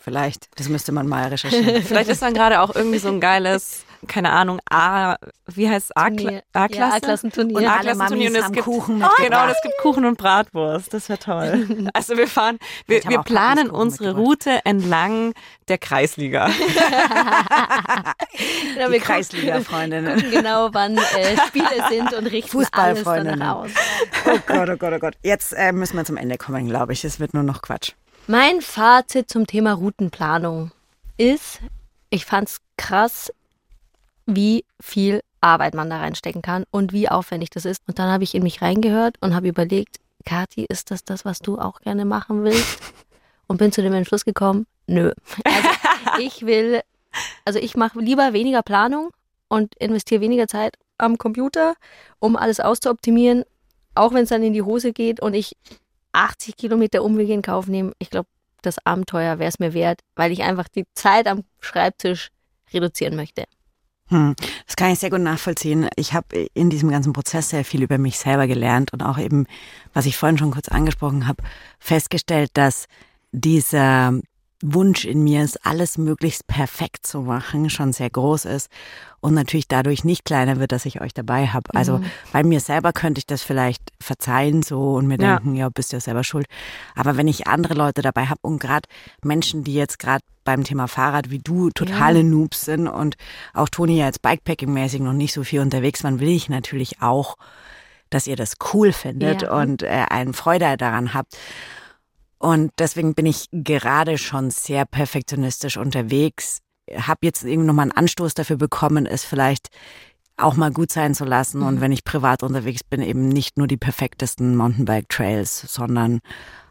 Vielleicht. Das müsste man mal recherchieren. Vielleicht ist dann gerade auch irgendwie so ein geiles, keine Ahnung, A, wie heißt Turnier. A-Klasse? Ja, A-Klassenturnier. Und Ja, alle Klassenturnier Mamis und es gibt- Kuchen Genau, mitgebracht. es gibt Kuchen und Bratwurst. Das wäre toll. Also wir fahren, wir, wir planen unsere. Route entlang der Kreisliga. Genau, Die wir Kreisliga-Freundinnen. genau, wann äh, Spiele sind und richten alles Fußballfreundinnen. danach aus. Oh Gott, oh Gott, oh Gott. Jetzt äh, müssen wir zum Ende kommen, glaube ich. Es wird nur noch Quatsch. Mein Fazit zum Thema Routenplanung ist, ich fand's krass, wie viel Arbeit man da reinstecken kann und wie aufwendig das ist. Und dann habe ich in mich reingehört und habe überlegt, Kathi, ist das das, was du auch gerne machen willst? Und bin zu dem Entschluss gekommen, nö. Also ich will Also ich mache lieber weniger Planung und investiere weniger Zeit am Computer, um alles auszuoptimieren, auch wenn es dann in die Hose geht und ich 80 Kilometer Umwege in Kauf nehme. Ich glaube, das Abenteuer wäre es mir wert, weil ich einfach die Zeit am Schreibtisch reduzieren möchte. Hm, das kann ich sehr gut nachvollziehen. Ich habe in diesem ganzen Prozess sehr viel über mich selber gelernt und auch eben, was ich vorhin schon kurz angesprochen habe, festgestellt, dass dieser Wunsch in mir ist, alles möglichst perfekt zu machen, schon sehr groß ist und natürlich dadurch nicht kleiner wird, dass ich euch dabei habe. Also mhm. bei mir selber könnte ich das vielleicht verzeihen so und mir ja. denken, ja, bist ja selber schuld. Aber wenn ich andere Leute dabei habe und gerade Menschen, die jetzt gerade beim Thema Fahrrad wie du totale ja. Noobs sind und auch Toni ja jetzt Bikepacking-mäßig noch nicht so viel unterwegs waren, will ich natürlich auch, dass ihr das cool findet ja. und äh, einen Freude daran habt. Und deswegen bin ich gerade schon sehr perfektionistisch unterwegs. Hab jetzt irgendwie nochmal einen Anstoß dafür bekommen, es vielleicht auch mal gut sein zu lassen. Mhm. Und wenn ich privat unterwegs bin, eben nicht nur die perfektesten Mountainbike-Trails, sondern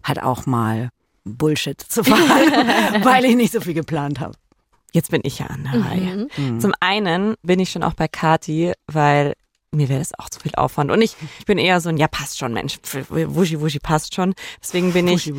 halt auch mal Bullshit zu fahren, weil ich nicht so viel geplant habe. Jetzt bin ich ja an der Reihe. Mhm. Zum einen bin ich schon auch bei Kati, weil mir wäre das auch zu viel Aufwand. Und ich, ich bin eher so ein, ja, passt schon, Mensch, Wuschi, Wuschi, passt schon. Deswegen bin ich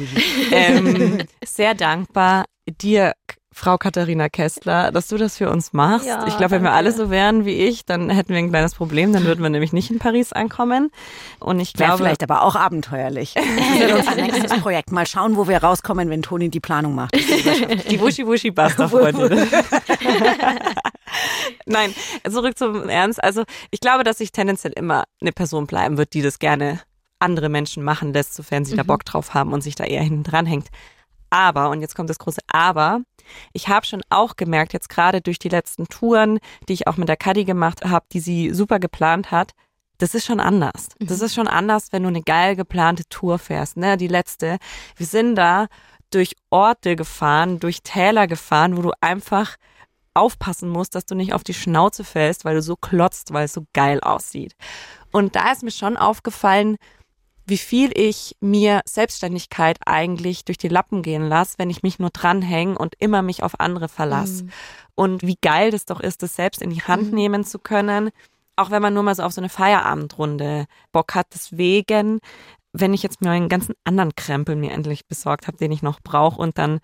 ähm, sehr dankbar dir, Frau Katharina Kessler, dass du das für uns machst. Ja, ich glaube, wenn wir alle so wären wie ich, dann hätten wir ein kleines Problem. Dann würden wir nämlich nicht in Paris ankommen. Und ich glaube. vielleicht aber auch abenteuerlich. Das wird unser nächstes Projekt. Mal schauen, wo wir rauskommen, wenn Toni die Planung macht. Die Wuschi Wuschi Basta Freunde. Nein, zurück zum Ernst. Also, ich glaube, dass ich tendenziell immer eine Person bleiben wird, die das gerne andere Menschen machen lässt, sofern sie mhm. da Bock drauf haben und sich da eher hinten dran hängt. Aber, und jetzt kommt das große Aber, ich habe schon auch gemerkt, jetzt gerade durch die letzten Touren, die ich auch mit der Kadi gemacht habe, die sie super geplant hat, das ist schon anders. Das mhm. ist schon anders, wenn du eine geil geplante Tour fährst. Ne? Die letzte. Wir sind da durch Orte gefahren, durch Täler gefahren, wo du einfach aufpassen musst, dass du nicht auf die Schnauze fällst, weil du so klotzt, weil es so geil aussieht. Und da ist mir schon aufgefallen, wie viel ich mir Selbstständigkeit eigentlich durch die Lappen gehen lasse, wenn ich mich nur dranhänge und immer mich auf andere verlasse. Mhm. Und wie geil das doch ist, das selbst in die Hand mhm. nehmen zu können, auch wenn man nur mal so auf so eine Feierabendrunde Bock hat. Deswegen, wenn ich jetzt mir einen ganzen anderen Krempel mir endlich besorgt habe, den ich noch brauche und dann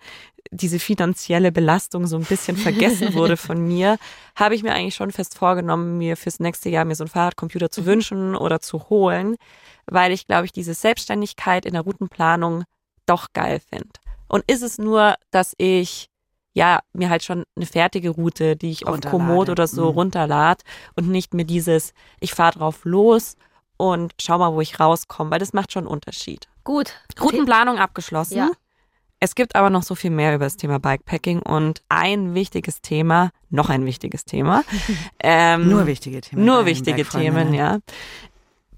diese finanzielle Belastung so ein bisschen vergessen wurde von mir, habe ich mir eigentlich schon fest vorgenommen, mir fürs nächste Jahr mir so einen Fahrradcomputer zu mhm. wünschen oder zu holen, weil ich, glaube ich, diese Selbstständigkeit in der Routenplanung doch geil finde. Und ist es nur, dass ich ja mir halt schon eine fertige Route, die ich auf Komoot oder so mhm. runterlad und nicht mir dieses, ich fahre drauf los und schau mal, wo ich rauskomme, weil das macht schon einen Unterschied. Gut. Routenplanung abgeschlossen. Ja. Es gibt aber noch so viel mehr über das Thema Bikepacking und ein wichtiges Thema, noch ein wichtiges Thema. Ähm, nur wichtige Themen. Nur wichtige Themen, ja.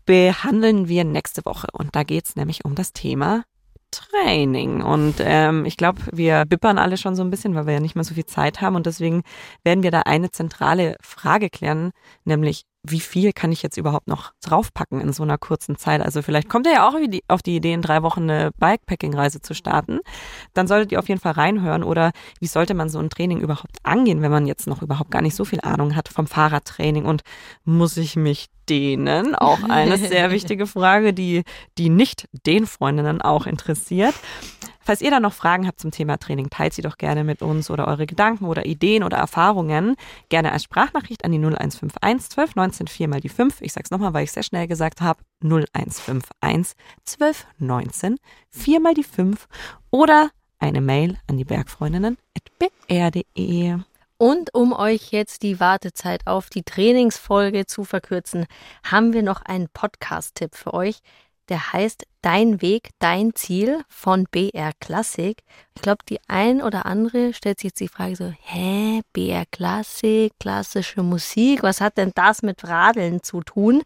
Behandeln wir nächste Woche. Und da geht's nämlich um das Thema Training. Und ähm, ich glaube, wir bippern alle schon so ein bisschen, weil wir ja nicht mehr so viel Zeit haben. Und deswegen werden wir da eine zentrale Frage klären, nämlich wie viel kann ich jetzt überhaupt noch draufpacken in so einer kurzen Zeit? Also vielleicht kommt ihr ja auch auf die Idee, in drei Wochen eine Bikepacking-Reise zu starten. Dann solltet ihr auf jeden Fall reinhören. Oder wie sollte man so ein Training überhaupt angehen, wenn man jetzt noch überhaupt gar nicht so viel Ahnung hat vom Fahrradtraining? Und muss ich mich dehnen? Auch eine sehr wichtige Frage, die die nicht den Freundinnen auch interessiert. Falls ihr da noch Fragen habt zum Thema Training, teilt sie doch gerne mit uns oder eure Gedanken oder Ideen oder Erfahrungen gerne als Sprachnachricht an die 0151 12 19 4 mal die 5. Ich sag's nochmal, weil ich sehr schnell gesagt habe. 0151 12 19 4 mal die 5 oder eine Mail an die Bergfreundinnen.br.de. Und um euch jetzt die Wartezeit auf die Trainingsfolge zu verkürzen, haben wir noch einen Podcast-Tipp für euch der heißt Dein Weg, dein Ziel von BR Classic. Ich glaube, die ein oder andere stellt sich jetzt die Frage so, hä, BR Classic, klassische Musik, was hat denn das mit Radeln zu tun?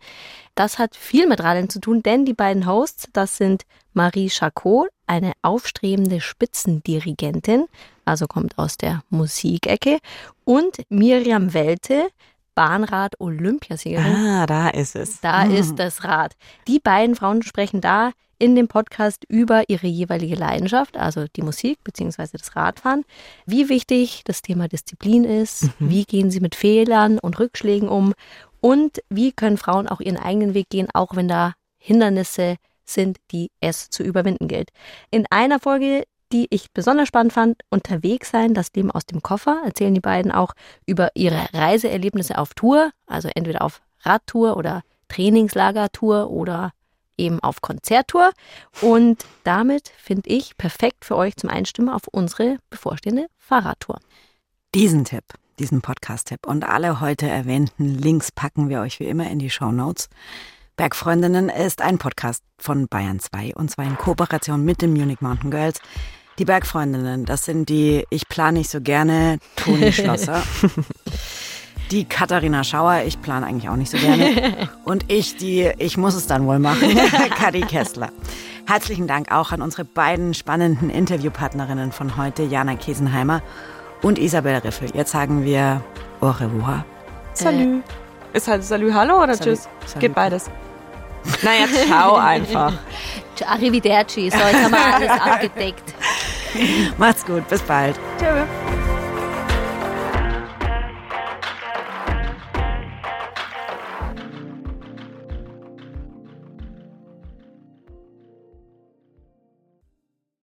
Das hat viel mit Radeln zu tun, denn die beiden Hosts, das sind Marie Chacot, eine aufstrebende Spitzendirigentin, also kommt aus der Musikecke, und Miriam Welte, Bahnrad-Olympiasiegerin. Ah, da ist es. Da ist das Rad. Die beiden Frauen sprechen da in dem Podcast über ihre jeweilige Leidenschaft, also die Musik bzw. das Radfahren, wie wichtig das Thema Disziplin ist, wie gehen sie mit Fehlern und Rückschlägen um und wie können Frauen auch ihren eigenen Weg gehen, auch wenn da Hindernisse sind, die es zu überwinden gilt. In einer Folge, die ich besonders spannend fand, unterwegs sein, das Leben aus dem Koffer, erzählen die beiden auch über ihre Reiseerlebnisse auf Tour, also entweder auf Radtour oder Trainingslagertour oder eben auf Konzerttour. Und damit finde ich perfekt für euch zum Einstimmen auf unsere bevorstehende Fahrradtour. Diesen Tipp, diesen Podcast-Tipp und alle heute erwähnten Links packen wir euch wie immer in die Show Notes. Bergfreundinnen ist ein Podcast von Bayern 2 und zwar in Kooperation mit den Munich Mountain Girls. Die Bergfreundinnen, das sind die Ich plane nicht so gerne Toni Schlosser. Die Katharina Schauer, ich plane eigentlich auch nicht so gerne. Und ich, die, ich muss es dann wohl machen, Kadi Kessler. Herzlichen Dank auch an unsere beiden spannenden Interviewpartnerinnen von heute, Jana Kesenheimer und Isabel Riffel. Jetzt sagen wir au revoir. Salü. Ist halt Salü Hallo oder Salü. Tschüss? Salü. Geht beides. Naja, ciao einfach. Arrivederci, so jetzt haben wir alles abgedeckt. Macht's gut, bis bald. Tschüss.